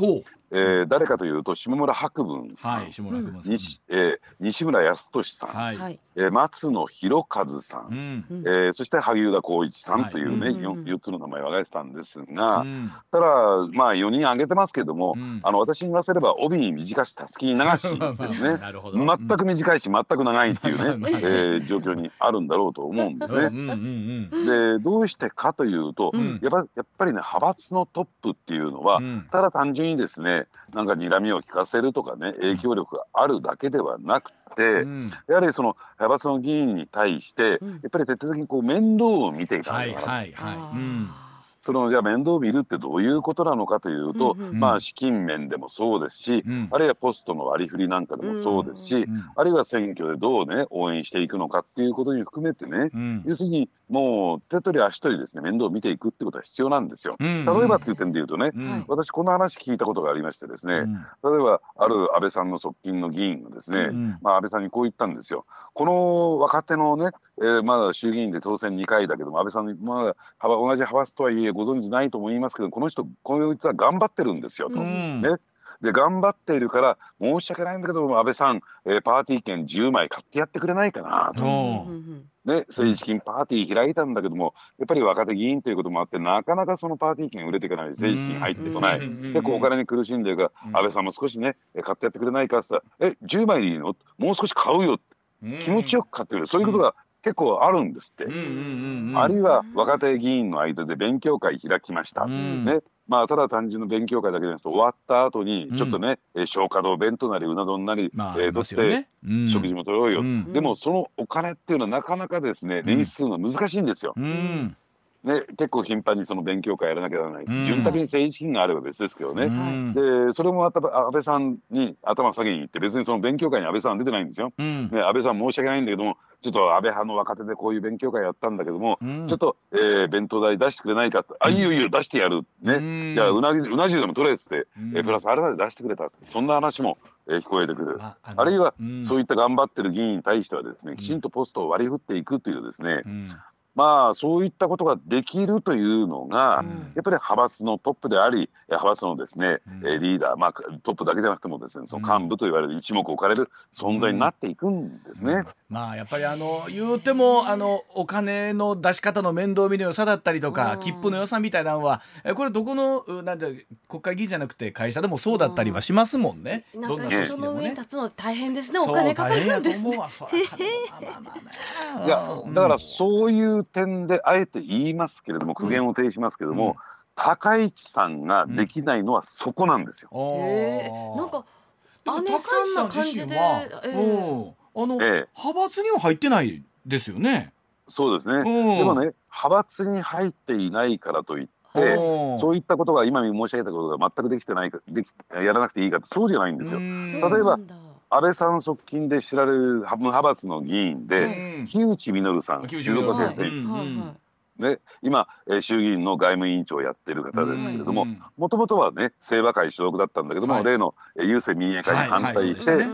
えー、誰かというと下村博文さん、はい、下村西,、えー、西村康稔さん、はい。えー、松野博一さん、うん、えー、そして萩生田光一さんというね、はい、4, 4つの名前を挙げてたんですが、うん、ただまあ4人挙げてますけども、うん、あの私に言わせれば帯に短したすきに流しですね。全く短いし全く長いっていう ね、えー、状況にあるんだろうと思うんですね。でどうしてかというと、やっぱやっぱりね派閥のトップっていうのは、ただ単純にですねなんか睨みを利かせるとかね影響力があるだけではなくて、うん、やはりその派閥の議員に対して、やっぱり徹底的にこう面倒を見ていかないとな。はいはいはい。そのじゃあ面倒を見るってどういうことなのかというと、うん。うん、まあ資金面でもそうですし、うん、あるいはポストの割り振りなんかでもそうですし、うん、あるいは選挙でどうね応援していくのかっていうことに含めてね、うん、要するにもう手取り足取りですね面倒を見ていくってことは必要なんですよ。例えばっていう点で言うとね、私この話聞いたことがありましてですね、例えばある安倍さんの側近の議員がですね、まあ安倍さんにこう言ったんですよ。この若手のねえー、まだ衆議院で当選2回だけども安倍さんまだ同じ派閥とはいえご存知ないと思いますけどこの人この人は頑張ってるんですよと。ね、で頑張っているから申し訳ないんだけども安倍さん、えー、パーティー券10枚買ってやってくれないかなと。ね、政治資金パーティー開いたんだけどもやっぱり若手議員ということもあってなかなかそのパーティー券売れていかない。政治資金入ってこない。結構お金に苦しんでるから安倍さんも少しね買ってやってくれないかって言ったら「え10枚でいいの？もう少し買うよ」気持ちよく買ってくれる。そういうことが結構あるんですって、あるいは若手議員の間で勉強会開きました、うん、ねまあただ単純な勉強会だけじゃなくて終わった後にちょっとね、うん、消化道弁当なりうな丼なり、まあ、えー、取って、食事も取ろうよ、うん、でもそのお金っていうのはなかなかですね捻出するの難しいんですよ。うんね、結構頻繁にその勉強会やらなきゃならないです。潤沢に政治資金があれば別ですけどね。で、それもまた安倍さんに頭下げに行って、別にその勉強会に安倍さん出てないんですよ。うん、ね、安倍さん申し訳ないんだけども、ちょっと安倍派の若手でこういう勉強会やったんだけども、うん、ちょっと、えー、弁当代出してくれないかって、あ、いいよいいよ出してやる。ね。じゃあ、うなぎ、うな重でも取れっつって、えー、プラスあれまで出してくれた。そんな話もえー、聞こえてくる、あるいは、うん、そういった頑張ってる議員に対してはですねきちんとポストを割り振っていくというですね、うん、まあそういったことができるというのが、うん、やっぱり派閥のトップであり派閥のですね、うん、リーダー、まあ、トップだけじゃなくてもですねその幹部と言われる一目置かれる存在になっていくんですね。うん、まあやっぱりあの言うてもあのお金の出し方の面倒見の良さだったりとか切符の良さみたいなのはこれどこのなんて国会議員じゃなくて会社でもそうだったりはしますもんね。どんな組織でもね。立つの大変ですね。お金かかるんですね。だからそういう点であえて言いますけれども苦言を呈しますけれども、うん、高市さんができないのはそこなんですよ。うん、なんか姉さんな感じで。あの、ええ、派閥には入ってないですよね。そうですね。でもね、派閥に入っていないからといって、そういったことが今申し上げたことが全くできてないか、できやらなくていいかそうじゃないんですよ。例えば。安倍さん側近で知られる派閥の議員で、木内稔さん、静岡県選手。ね、今、えー、衆議院の外務委員長をやってる方ですけれどももともとはね清和会所属だったんだけども、はい、例の、えー、郵政民営化に反対して、はいはい、え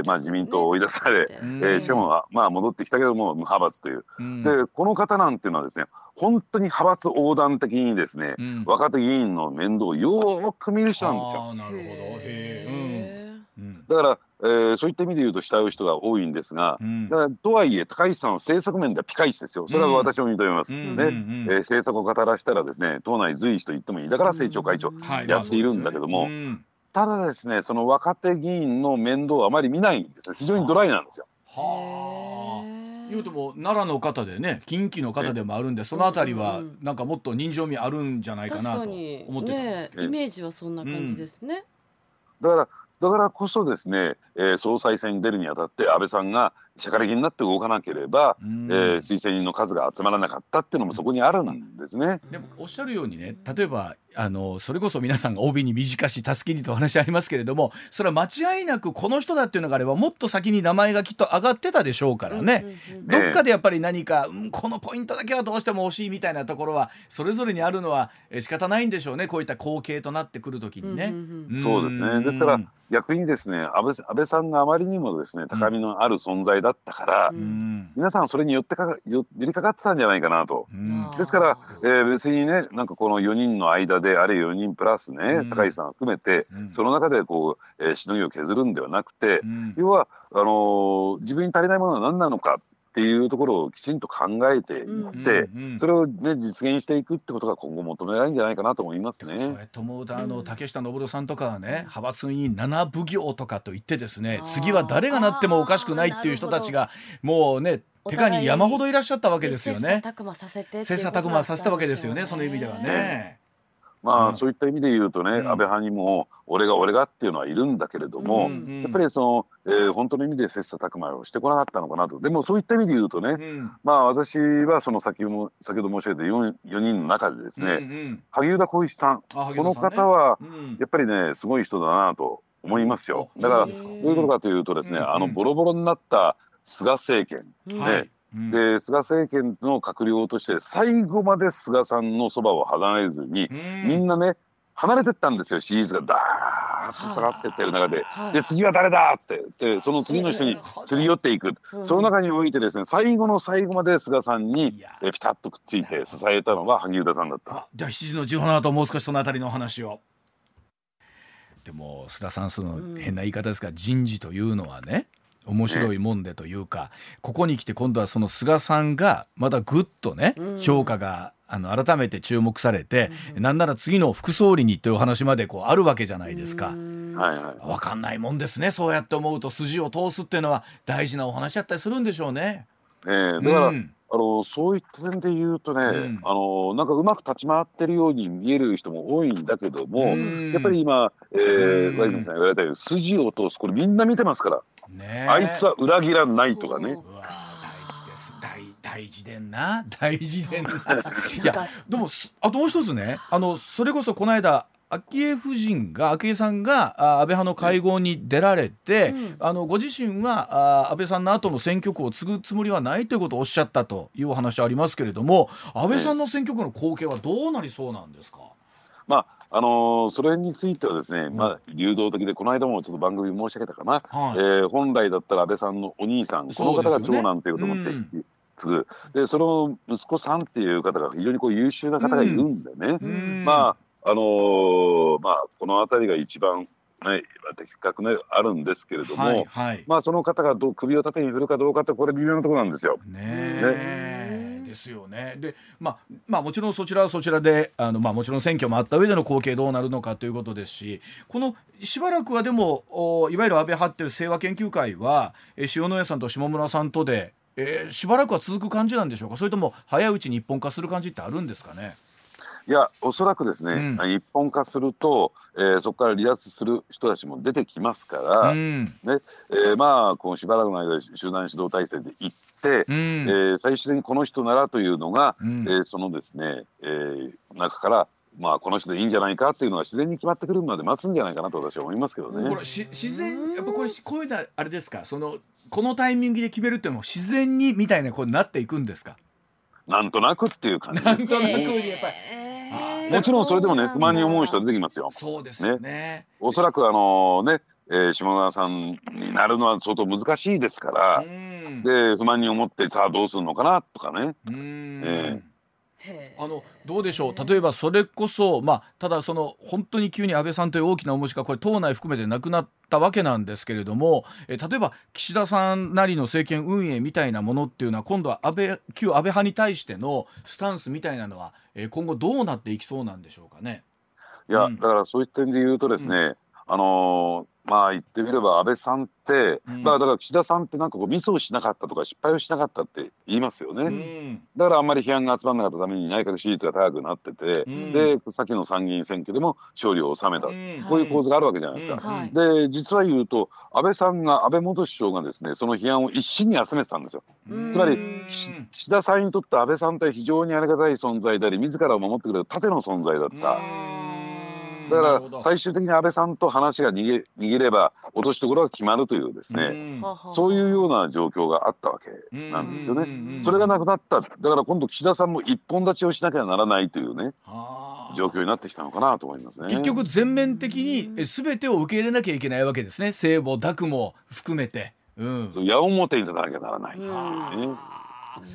ー、まあ、自民党を追い出され、ね、えー、しかも、まあ、戻ってきたけども無派閥という、でこの方なんていうのはですね本当に派閥横断的にですね、うん、若手議員の面倒をよく見る人なんですよ。なるほど。だからえー、そういった意味で言うと慕う人が多いんですが、うん、だからとはいえ高市さんは政策面ではピカイチですよ。それは私も認めます、うん、ね、うん、えー、政策を語らせたらですね党内随一と言ってもいい。だから政調会長やっているんだけども、ただですねその若手議員の面倒をあまり見ないんですよ。非常にドライなんですよ。はあ。言うとも奈良の方でね近畿の方でもあるんでそのあたりはなんかもっと人情味あるんじゃないかなと思ってたんです、ね、イメージはそんな感じですね。だからだからこそですね、えー、総裁選に出るにあたって安倍さんがしゃかりきになって動かなければ、えー、推薦人の数が集まらなかったっていうのもそこにあるんですね。でもおっしゃるようにね例えばあのそれこそ皆さんが OB に短し助けにとお話ありますけれどもそれは間違いなくこの人だっていうのがあればもっと先に名前がきっと上がってたでしょうからね、どっかでやっぱり何か、うん、このポイントだけはどうしても惜しいみたいなところはそれぞれにあるのは仕方ないんでしょうね。こういった後継となってくる時にね。そうですね。ですから逆にですね安倍安倍さんがあまりにもですね高みのある存在だったから、うん、皆さんそれによってかよ寄りかかってたんじゃないかなと。うん、ですから、えー、別にねなんかこの4人の間であれ4人プラスね、うん、高市さん含めて、その中でこう、えー、しのぎを削るんではなくて、要はあのー、自分に足りないものは何なのかっていうところをきちんと考えていって、それを、ね、実現していくってことが今後求められるんじゃないかなと思いますね。そうやと思うとあの竹下登さんとかはね派閥に七奉行とかと言ってですね次は誰がなってもおかしくないっていう人たちがもうね手下に山ほどいらっしゃったわけですよね。切磋琢磨させて切磋琢磨させたわけですよねその意味ではね。まあ、そういった意味で言うとね、安倍派にも俺が俺がっていうのはいるんだけれども、やっぱりその、えー、本当の意味で切磋琢磨をしてこなかったのかなと。でもそういった意味で言うとね、まあ私はその先も先ほど申し上げた 4, 4人の中でですね、萩生田光一さん。この方はやっぱりねすごい人だなと思いますよ。だからどういうことかというとですね、あのボロボロになった菅政権ね、で菅政権の閣僚として最後まで菅さんのそばを離れずに、みんなね離れてったんですよ支持率が。ダーッと下がってってる中で、はい、で次は誰だって。でその次の人にすり寄っていく、その中においてですね最後の最後まで菅さんにピタッとくっついて支えたのが萩生田さんだった。じゃあ7時の時報の後もう少しそのあたりのお話を。でも須田さんその変な言い方ですが、人事というのはね面白いもんでというか、ここに来て今度はその菅さんがまだぐっとね、評価があの改めて注目されて、うん、なんなら次の副総理にという話までこうあるわけじゃないですか。はいはい、分かんないもんですねそうやって思うと筋を通すっていうのは大事なお話だったりするんでしょうね。えー、だから、うん、あのそういった点で言うとね、うん、あのなんかうまく立ち回ってるように見える人も多いんだけども、うん、やっぱり今、えー、ワイズさん言われたように筋を通すこれみんな見てますから。ね、あいつは裏切らないとかね。大事でんな。大事でんな。いやでもあともう一つね。あのそれこそこの間昭恵夫人が昭恵さんが安倍派の会合に出られて、うん、あのご自身は安倍さんの後の選挙区を継ぐつもりはないということをおっしゃったというお話ありますけれども安倍さんの選挙区の後継はどうなりそうなんですか、まああのー、それについてはですね、うん、まあ、流動的で、この間もちょっと番組申し上げたかな、はい、えー、本来だったら安倍さんのお兄さん、この方が長男ということを思って、ね、継ぐ、でその息子さんっていう方が非常にこう優秀な方がいるんでね、うん、まああのー、まあ、この辺りが一番ね、的確ねあるんですけれども、はいはい、まあその方がど首を縦に振るかどうかってこれ微妙なところなんですよ。ねねですよね。で、まあ、まあ、もちろんそちらはそちらで、あの、まあ、もちろん選挙もあった上での後継どうなるのかということですし。このしばらくはでも、おいわゆる安倍派っていう清和研究会は、え塩谷さんと下村さんとで。えー、しばらくは続く感じなんでしょうか？それとも早いうちに一本化する感じってあるんですかね？いやおそらくですね、うん、一本化すると、えー、そこから離脱する人たちも出てきますから、うん、ねえー、まあこのしばらくの間集団指導体制で行って、うん、えー、最終的にこの人ならというのが、うん、えー、そのですね、えー、中からまあこの人でいいんじゃないかっていうのが自然に決まってくるまで待つんじゃないかなと私は思いますけどね。これし自然やっぱこれこういうのはあれですか？そのこのタイミングで決めるっていうのも自然にみたいなことになっていくんですか？なんとなくっていう感じなんとなくやっぱり、えー、もちろんそれでもね不満に思う人出てきますよ。そうですね、ね、おそらくあのね、えー、下川さんになるのは相当難しいですから、で不満に思ってさあどうするのかなとかね。えーあのどうでしょう？例えばそれこそ、まあ、ただその本当に急に安倍さんという大きな重しがこれ党内含めてなくなったわけなんですけれどもえ例えば岸田さんなりの政権運営みたいなものっていうのは今度は安倍旧安倍派に対してのスタンスみたいなのは、え今後どうなっていきそうなんでしょうかね？いや、うん、だからそういった点で言うとですね、うん、あのーまあ言ってみれば安倍さんって、うん、だから岸田さんってなんかこうミスをしなかったとか失敗をしなかったって言いますよね、うん、だからあんまり批判が集まらなかったために内閣支持率が高くなってて、うん、で先の参議院選挙でも勝利を収めた、こういう構図があるわけじゃないですか。はい、で実は言うと安倍さんが安倍元首相がですねその批判を一身に集めてたんですよ。つまり岸田さんにとって安倍さんって非常にありがたい存在であり自らを守ってくれる盾の存在だった。だから最終的に安倍さんと話が逃げ逃げれば落としどころが決まるというですね、そういうような状況があったわけなんですよね。それがなくなった。だから今度岸田さんも一本立ちをしなきゃならないというね状況になってきたのかなと思いますね。結局全面的に全てを受け入れなきゃいけないわけですね。聖母濁も含めて。うん、矢面に立たなきゃならない、ね。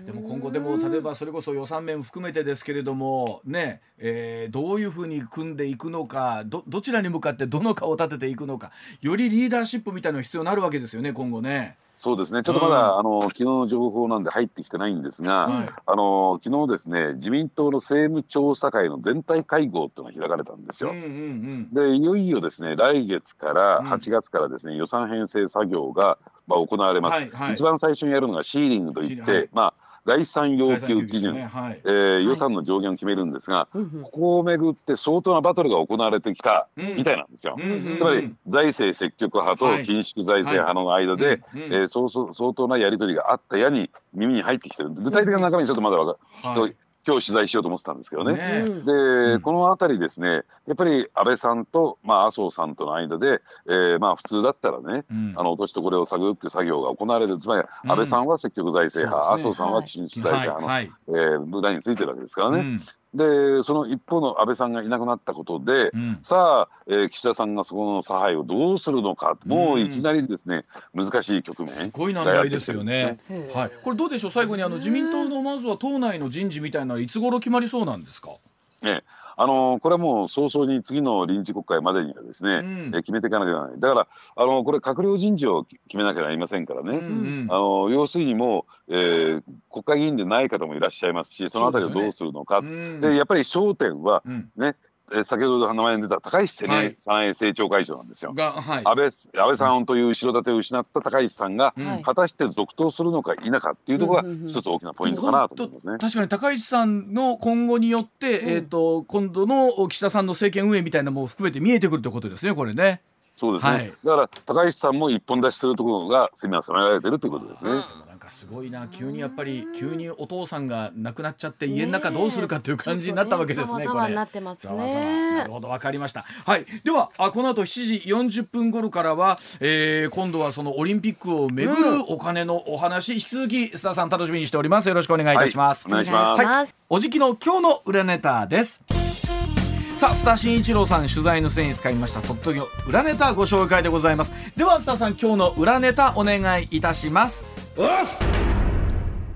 でも今後でも例えばそれこそ予算面含めてですけれどもね、えー、どういうふうに組んでいくのかどどちらに向かってどの顔を立てていくのかよりリーダーシップみたいなのが必要になるわけですよね今後ね。そうですね。ちょっとまだ、うん、あの昨日の情報なんで入ってきてないんですが、はい、あの昨日ですね、自民党の政務調査会の全体会合っていうのが開かれたんですよ。うんうんうん、でいよいよですね、来月から8月からですね、うん、予算編成作業がまあ行われます、はいはい。一番最初にやるのがシーリングといって、はい、まあ概算要求基準、ね。はい、えー、予算の上限を決めるんですが、はい、ここをめぐって相当なバトルが行われてきたみたいなんですよ。うん、つまり財政積極派と緊縮財政派の間で、はい、えー、そうそう相当なやり取りがあったやに耳に入ってきてる。具体的な中身ちょっとまだわか、はい今日取材しようと思ってたんですけどね。ね。で、うん、この辺りですねやっぱり安倍さんと、まあ、麻生さんとの間で、えー、まあ普通だったらね、うん、あの落としどころを探るっていう作業が行われる。つまり安倍さんは積極財政派、うんね、麻生さんは新財政派の、はい。はい、えー、部隊についてるわけですからね。でその一方の安倍さんがいなくなったことで、うん、さあ、えー、岸田さんがそこの差配をどうするのか、もういきなりですね難しい局面すごい難題ですよね。はい、これどうでしょう？最後にあの自民党のまずは党内の人事みたいなのはいつ頃決まりそうなんですか？ね、あのこれはもう早々に次の臨時国会までにはですね、うん、え決めていかなきゃならない。だからあのこれ閣僚人事を決めなきゃなりませんからね、うん、あの要するにもう、えー、国会議員でない方もいらっしゃいますしそのあたりをどうするのか。で、ねうん、やっぱり焦点はね、え先ほど名前に出た高市早苗参衛政調会長なんですよ。はい、安倍安倍さんという後ろ盾を失った高市さんが、果たして続投するのか否かっていうところが一つ大きなポイントかなと思いますね。確かに高市さんの今後によって、うん、えっ、ー、と今度の岸田さんの政権運営みたいなのも含めて見えてくるということですねこれね。そうですね、はい、だから高市さんも一本出しするところがすみませんられてるということですね。かすごいな急にやっぱり急にお父さんが亡くなっちゃって家の中どうするかという感じになったわけですね。ねこれなってますね。なるほどわかりました。はいではあこの後7時40分頃からは、えー、今度はそのオリンピックをめぐるお金のお話、うん、引き続き須田さん楽しみにしております。よろしくお願いいたします。はい、お願いします。はい、おじきの今日の裏ネタです。さあ須田慎一郎さん取材の際に使いましたとっとぎの裏ネタご紹介でございますでは須田さん今日の裏ネタお願いいたします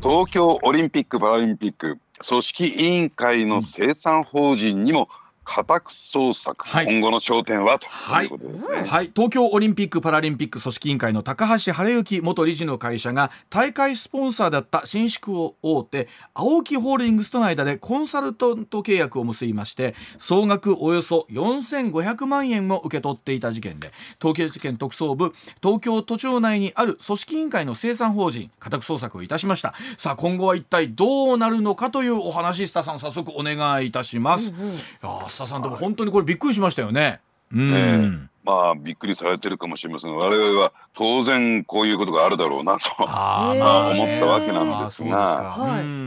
東京オリンピック・パラリンピック組織委員会の生産法人にも家宅捜索、はい、今後の焦点は？ということですね、はい、はい、東京オリンピック・パラリンピック組織委員会の高橋治之元理事の会社が大会スポンサーだった新宿大手青木ホールディングスとの間でコンサルタント契約を結びまして総額およそ4500万円を受け取っていた事件で東京地検特捜部東京都庁内にある組織委員会の生産法人家宅捜索をいたしました。さあ今後は一体どうなるのかというお話須田さん早速お願いいたします、うんうん、いや田さんでも本当にこれびっくりしましたよね。うん、え。ーまあびっくりされてるかもしれませんが我々は当然こういうことがあるだろうなとあ、まあ、思ったわけなんですが、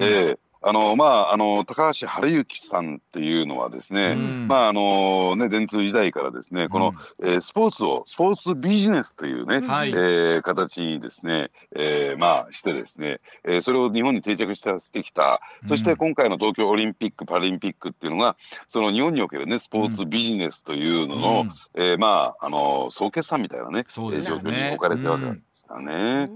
えー、あのまああの高橋治之さんっていうのはですね、うん、まああのね電通時代からですねこの、うん、えー、スポーツをスポーツビジネスというね、はい、えー、形にですね、えー、まあしてですね、えー、それを日本に定着させてきた、うん、そして今回の東京オリンピック・パラリンピックっていうのがその日本におけるねスポーツビジネスというのの、うん、えー、まああの総決算みたいなね、ね、状況に置かれてるわけなんですよね。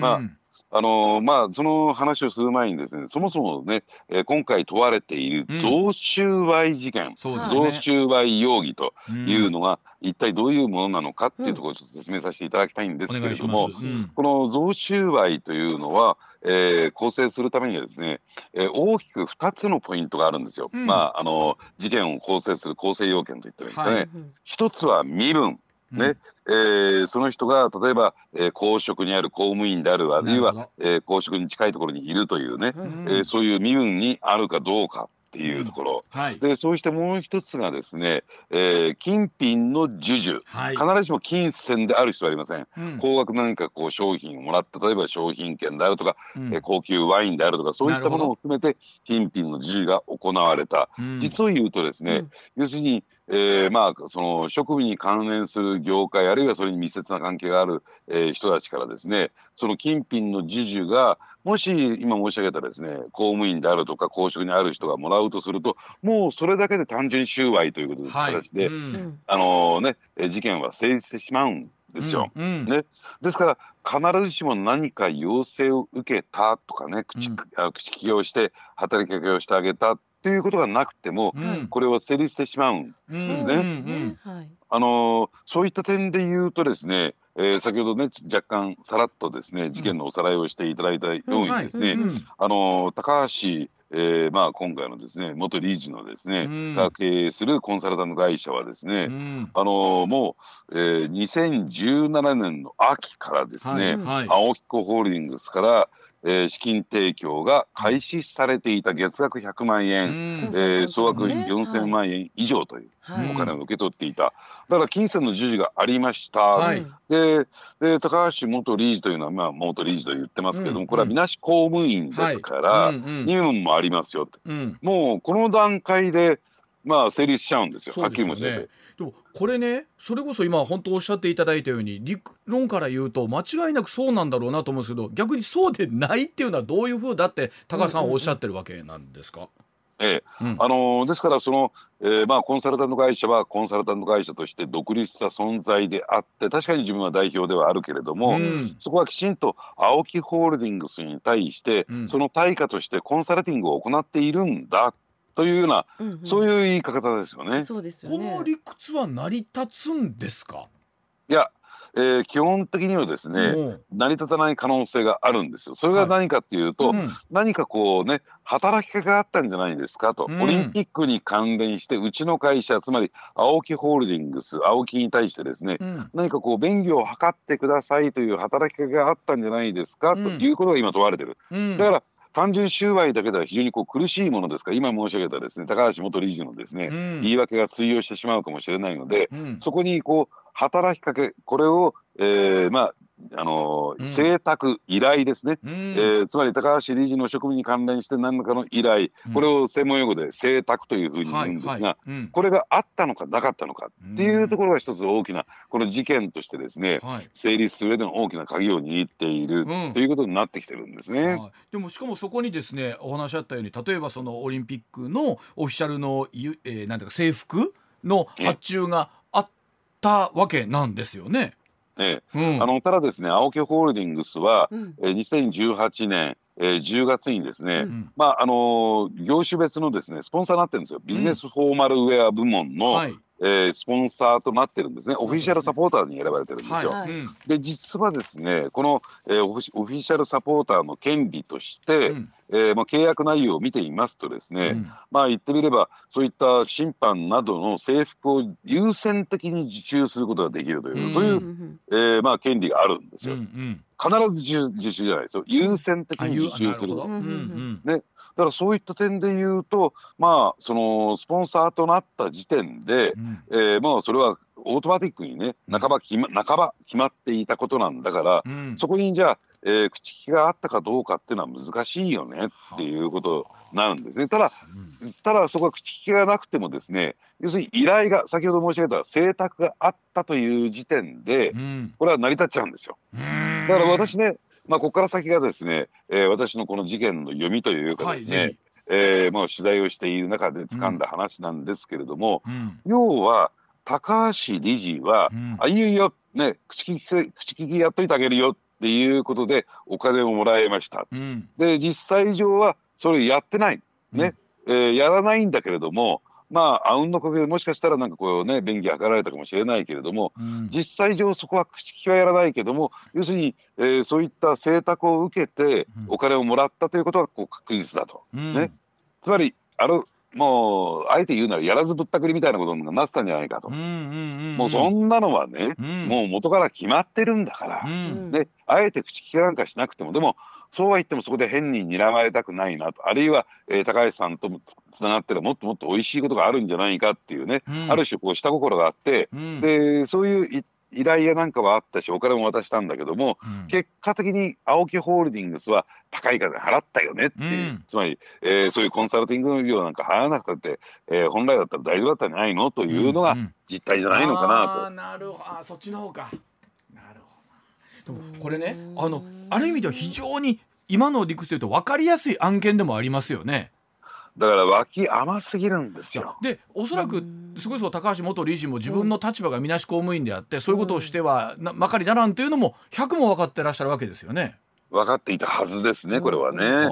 まああのまあその話をする前にですねそもそもね、えー、今回問われている贈収賄事件、うんね、贈収賄容疑というのが、一体どういうものなのかっていうところをちょっと説明させていただきたいんですけれども、うん、この贈収賄というのは、えー、構成するためにはですね、えー、大きく2つのポイントがあるんですよ。うん、まああの事件を構成する構成要件といったらいいですかね。はい、一つは身分ね、えー、その人が例えば、えー、公職にある公務員であるあるいは、えー、公職に近いところにいるというね、うん、えー、そういう身分にあるかどうかっていうところ、うんはい、でそうしてもう一つがですね、えー、金品の授受、はい、必ずしも金銭である必要はありません、うん、高額何かこう商品をもらった例えば商品券であるとか、うん、えー、高級ワインであるとかそういったものを含めて金品の授受が行われた、実を言うとですね、要するにえー、まあその職務に関連する業界あるいはそれに密接な関係がある、えー、人たちからですねその金品の授受がもし今申し上げたですね公務員であるとか公職にある人がもらうとするともうそれだけで単純収賄ということで、はい、形で、うん、あのね事件は成立してしまうんですよ。うん。うん、ね、ですから必ずしも何か要請を受けたとかね口,、口利きをして働きかけをしてあげたっていうことがなくても、うん、これは成立してしまうんですね。あのそういった点で言うとですね、えー、先ほどね若干さらっとですね事件のおさらいをしていただいたようにですね、あの高橋えーまあ、今回のですね元理事のですね、うん、が経営するコンサルタント会社はですね、うん、あのもう、えー、2017年の秋からですね、はい。はい、青木湖ホールディングスからえー、資金提供が開始されていた月額100万円、うん、えー、総額4000万円以上というお金を受け取っていた、はい、だから金銭の授受がありました、はい、でで高橋元理事というのは、まあ、元理事と言ってますけれども、うん、これはみなし公務員ですから、任務もありますよって、うん、もうこの段階でまあ成立しちゃうんですよ、はっきり申し上げて。でもこれねそれこそ今本当おっしゃっていただいたように理論から言うと間違いなくそうなんだろうなと思うんですけど逆にそうでないっていうのはどういうふうだって高橋さんはおっしゃってるわけなんですか、ええ、うん、あのー、ですからその、えー、まあコンサルタント会社はコンサルタント会社として独立した存在であって確かに自分は代表ではあるけれども、うん、そこはきちんと青木ホールディングスに対して、うん、その対価としてコンサルティングを行っているんだというような、うんうん、そういう言い方ですよね。そうですよね。この理屈は成り立つんですか？いや、えー、基本的にはですね成り立たない可能性があるんですよ。それが何かっていうと、はいうん、何かこうね働きかけがあったんじゃないですかと、うん、オリンピックに関連してうちの会社つまり青木ホールディングス青木に対してですね、うん、何かこう便宜を図ってくださいという働きかけがあったんじゃないですか、ということが今問われてる。だから単純収賄だけでは非常にこう苦しいものですか？ら今申し上げたですね高橋元理事のですね、うん、言い訳が通用してしまうかもしれないので、うん、そこにこう働きかけこれを、えー、まああの、うん、請託依頼ですね、うん、えー、つまり高橋理事の職務に関連して何らかの依頼、うん、これを専門用語で請託というふうに言うんですが、はい。はい、これがあったのかなかったのかっていうところが一つ大きなこの事件としてですね、成立する上での大きな鍵を握っている、ということになってきてるんですね、はい、でもしかもそこにですねお話あったように例えばそのオリンピックのオフィシャルの、えー、なんていうか制服の発注があったわけなんですよね。ええ、うん、あのただですね青木ホールディングスは、うん、え2018年えー、10月にですね、うん、まああのー、業種別のですねスポンサーになってるんですよ。ビジネスフォーマルウェア部門の、はい、えー、スポンサーとなってるんですね。オフィシャルサポーターに選ばれてるんですよ。はい。はい、で実はですねこの、えー、オフィシャルサポーターの権利として、うんえーまあ、契約内容を見ていますとですね、うん、まあ言ってみればそういった審判などの制服を優先的に受注することができるという、うん、そういう、えーまあ、権利があるんですよ。うんうん。必ず受注じゃないですよ。優先的に受注すると、ね、だからそういった点で言うとまあそのスポンサーとなった時点で、うん、えー、まあそれはオートマティックにね半ば決ま半ば決まっていたことなんだから、うん、そこにじゃあ、えー、口利きがあったかどうかっていうのは難しいよねっていうことなんですね。ただ、うん、ただそこは口利きがなくてもですね要するに依頼が先ほど申し上げた請託があったという時点で、うん、これは成り立っちゃうんですよ。だから私ねまあ、ここから先がですね、えー、私のこの事件の読みというかですね、はいえー、まあ、取材をしている中で掴んだ話なんですけれども、うん、要は高橋理事は、うん、あいよいよ、ね、口利き口利きやっといてあげるよっていうことでお金をもらいました。うん、で実際上はそれやってない。ね、うん、えー、やらないんだけれどもまああうんの呼吸もしかしたらなんかこうね便宜図られたかもしれないけれども、うん、実際上そこは口利きはやらないけども要するに、えー、そういった請託を受けてお金をもらったということはこう確実だと。ね、つまりあるもうあえて言うならやらずぶったくりみたいなことになってたんじゃないかと、もうそんなのはね、うん、もう元から決まってるんだから、うん、であえて口利きなんかしなくても。でもそうは言ってもそこで変に睨まれたくないなと。あるいは、えー、高橋さんともつながってるもっともっと美味しいことがあるんじゃないかっていうね、うん、ある種こう下心があって、でそういう依頼やなんかはあったしお金も渡したんだけども、うん、結果的に青木ホールディングスは高い金払ったよねっていう、うん、つまり、えー、そういうコンサルティングの料なんか払わなくたって、えー、本来だったら大丈夫だったんじゃないの？というのが実態じゃないのかなと。うんうん、なるほど。あそっちの方か。なるほど。でもこれねあのある意味では非常に今の理屈でいうと分かりやすい案件でもありますよね。だから脇甘すぎるんですよ。でおそらくすごいそう高橋元理事も自分の立場がみなし公務員であってそういうことをしてはなまかりならんというのも100も分かってらっしゃるわけですよね。分かっていたはずですねこれはね。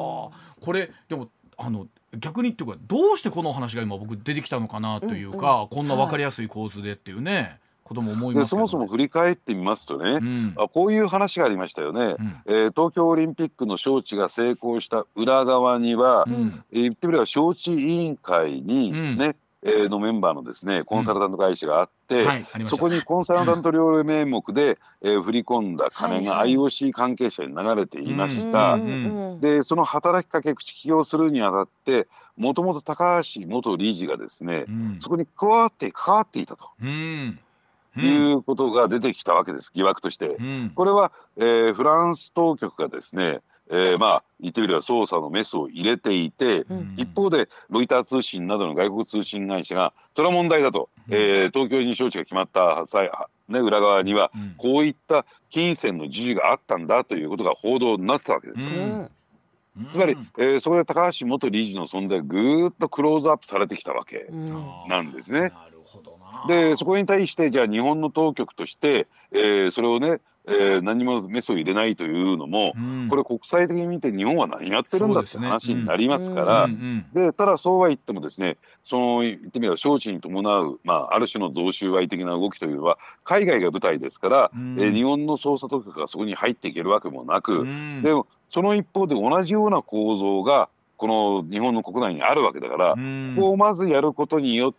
これでもあの逆にっていうかどうしてこの話が今僕出てきたのかなというか、こんな分かりやすい構図でっていうね。ことも思いますそもそも振り返ってみますとね、うん、あこういう話がありましたよね、うん、えー、東京オリンピックの招致が成功した裏側には、うん、えー、言ってみれば招致委員会にね、えー、のメンバーのですねコンサルタント会社があって、はい、そこにコンサルタント料名目で、えー、振り込んだ金が IOC 関係者に流れていました。でその働きかけ口利きをするにあたってもともと高橋元理事がですね、そこに加わって関わっていたと。いうことが出てきたわけです疑惑として。これは、えー、フランス当局がですねえー、まあ言ってみれば捜査のメスを入れていて、うん、一方でロイター通信などの外国通信会社がそれは問題だと、うん、えー、東京に招致が決まった際、ね、裏側にはこういった金銭の授受があったんだということが報道になってたわけですよ。うん。つまり、えー、そこで高橋元理事の存在がぐーっとクローズアップされてきたわけなんですね。でそこに対してじゃあ日本の当局として、えー、それをねえー、何もメスを入れないというのも、うん、これ国際的に見て日本は何やってるんだって話になりますから、でただそうは言ってもですねその言ってみれば招致に伴う、まあ、ある種の贈収賄的な動きというのは海外が舞台ですから、うん、えー、日本の捜査当局がそこに入っていけるわけもなく、うん、でもその一方で同じような構造がこの日本の国内にあるわけだから、ここをまずやることによって、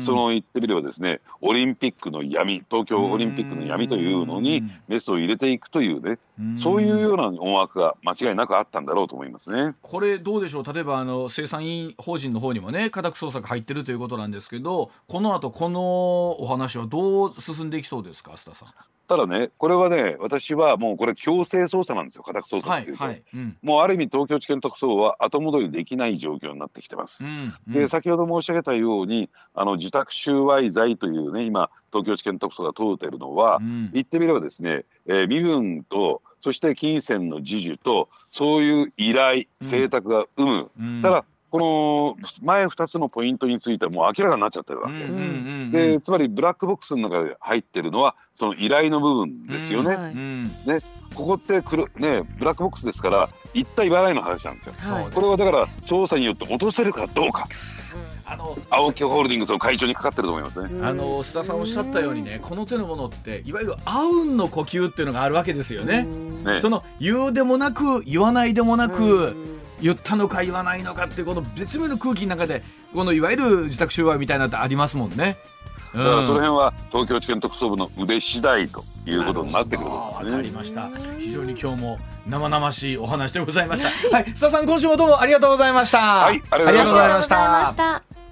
その言ってみればですねオリンピックの闇東京オリンピックの闇というのにメスを入れていくというねそういうような思惑が間違いなくあったんだろうと思いますね。これどうでしょう？例えばあの生産委員法人の方にもね家宅捜索入ってるということなんですけどこの後このお話はどう進んでいきそうですか？須田さん。ただねこれはね私はもうこれ強制捜査なんですよ。家宅捜査っていうと、はいはい。うん、もうある意味東京地検特捜は後戻りできない状況になってきてます。うんうん、で先ほど申し上げたようにあの受託収賄罪というね今東京地検特捜が問うているのは、うん、言ってみればですね、えー、身分とそして金銭の授受とそういう依頼請託が生む、うん、ただこの前2つのポイントについてはもう明らかになっちゃってるわけ、でつまりブラックボックスの中で入ってるのはその依頼の部分ですよね。ね。ここってくる、ね、ブラックボックスですから言った言わないの話なんですよ。はい、これはだから捜査によって落とせるかどうか。あの青木ホールディングスの会長にかかってると思いますね。あの須田さんおっしゃったようにね、この手のものっていわゆるあうんの呼吸っていうのがあるわけですよね。ねその言うでもなく言わないでもなく。言ったのか言わないのかっていうこの別名の空気の中でこのいわゆる自宅収賄みたいなのってありますもんね。だからその辺は東京地検特捜部の腕次第ということになってくるわ、ね、かりました。非常に今日も生々しいお話でございました。はい。須田さん今週もどうもありがとうございました。はいありがとうございました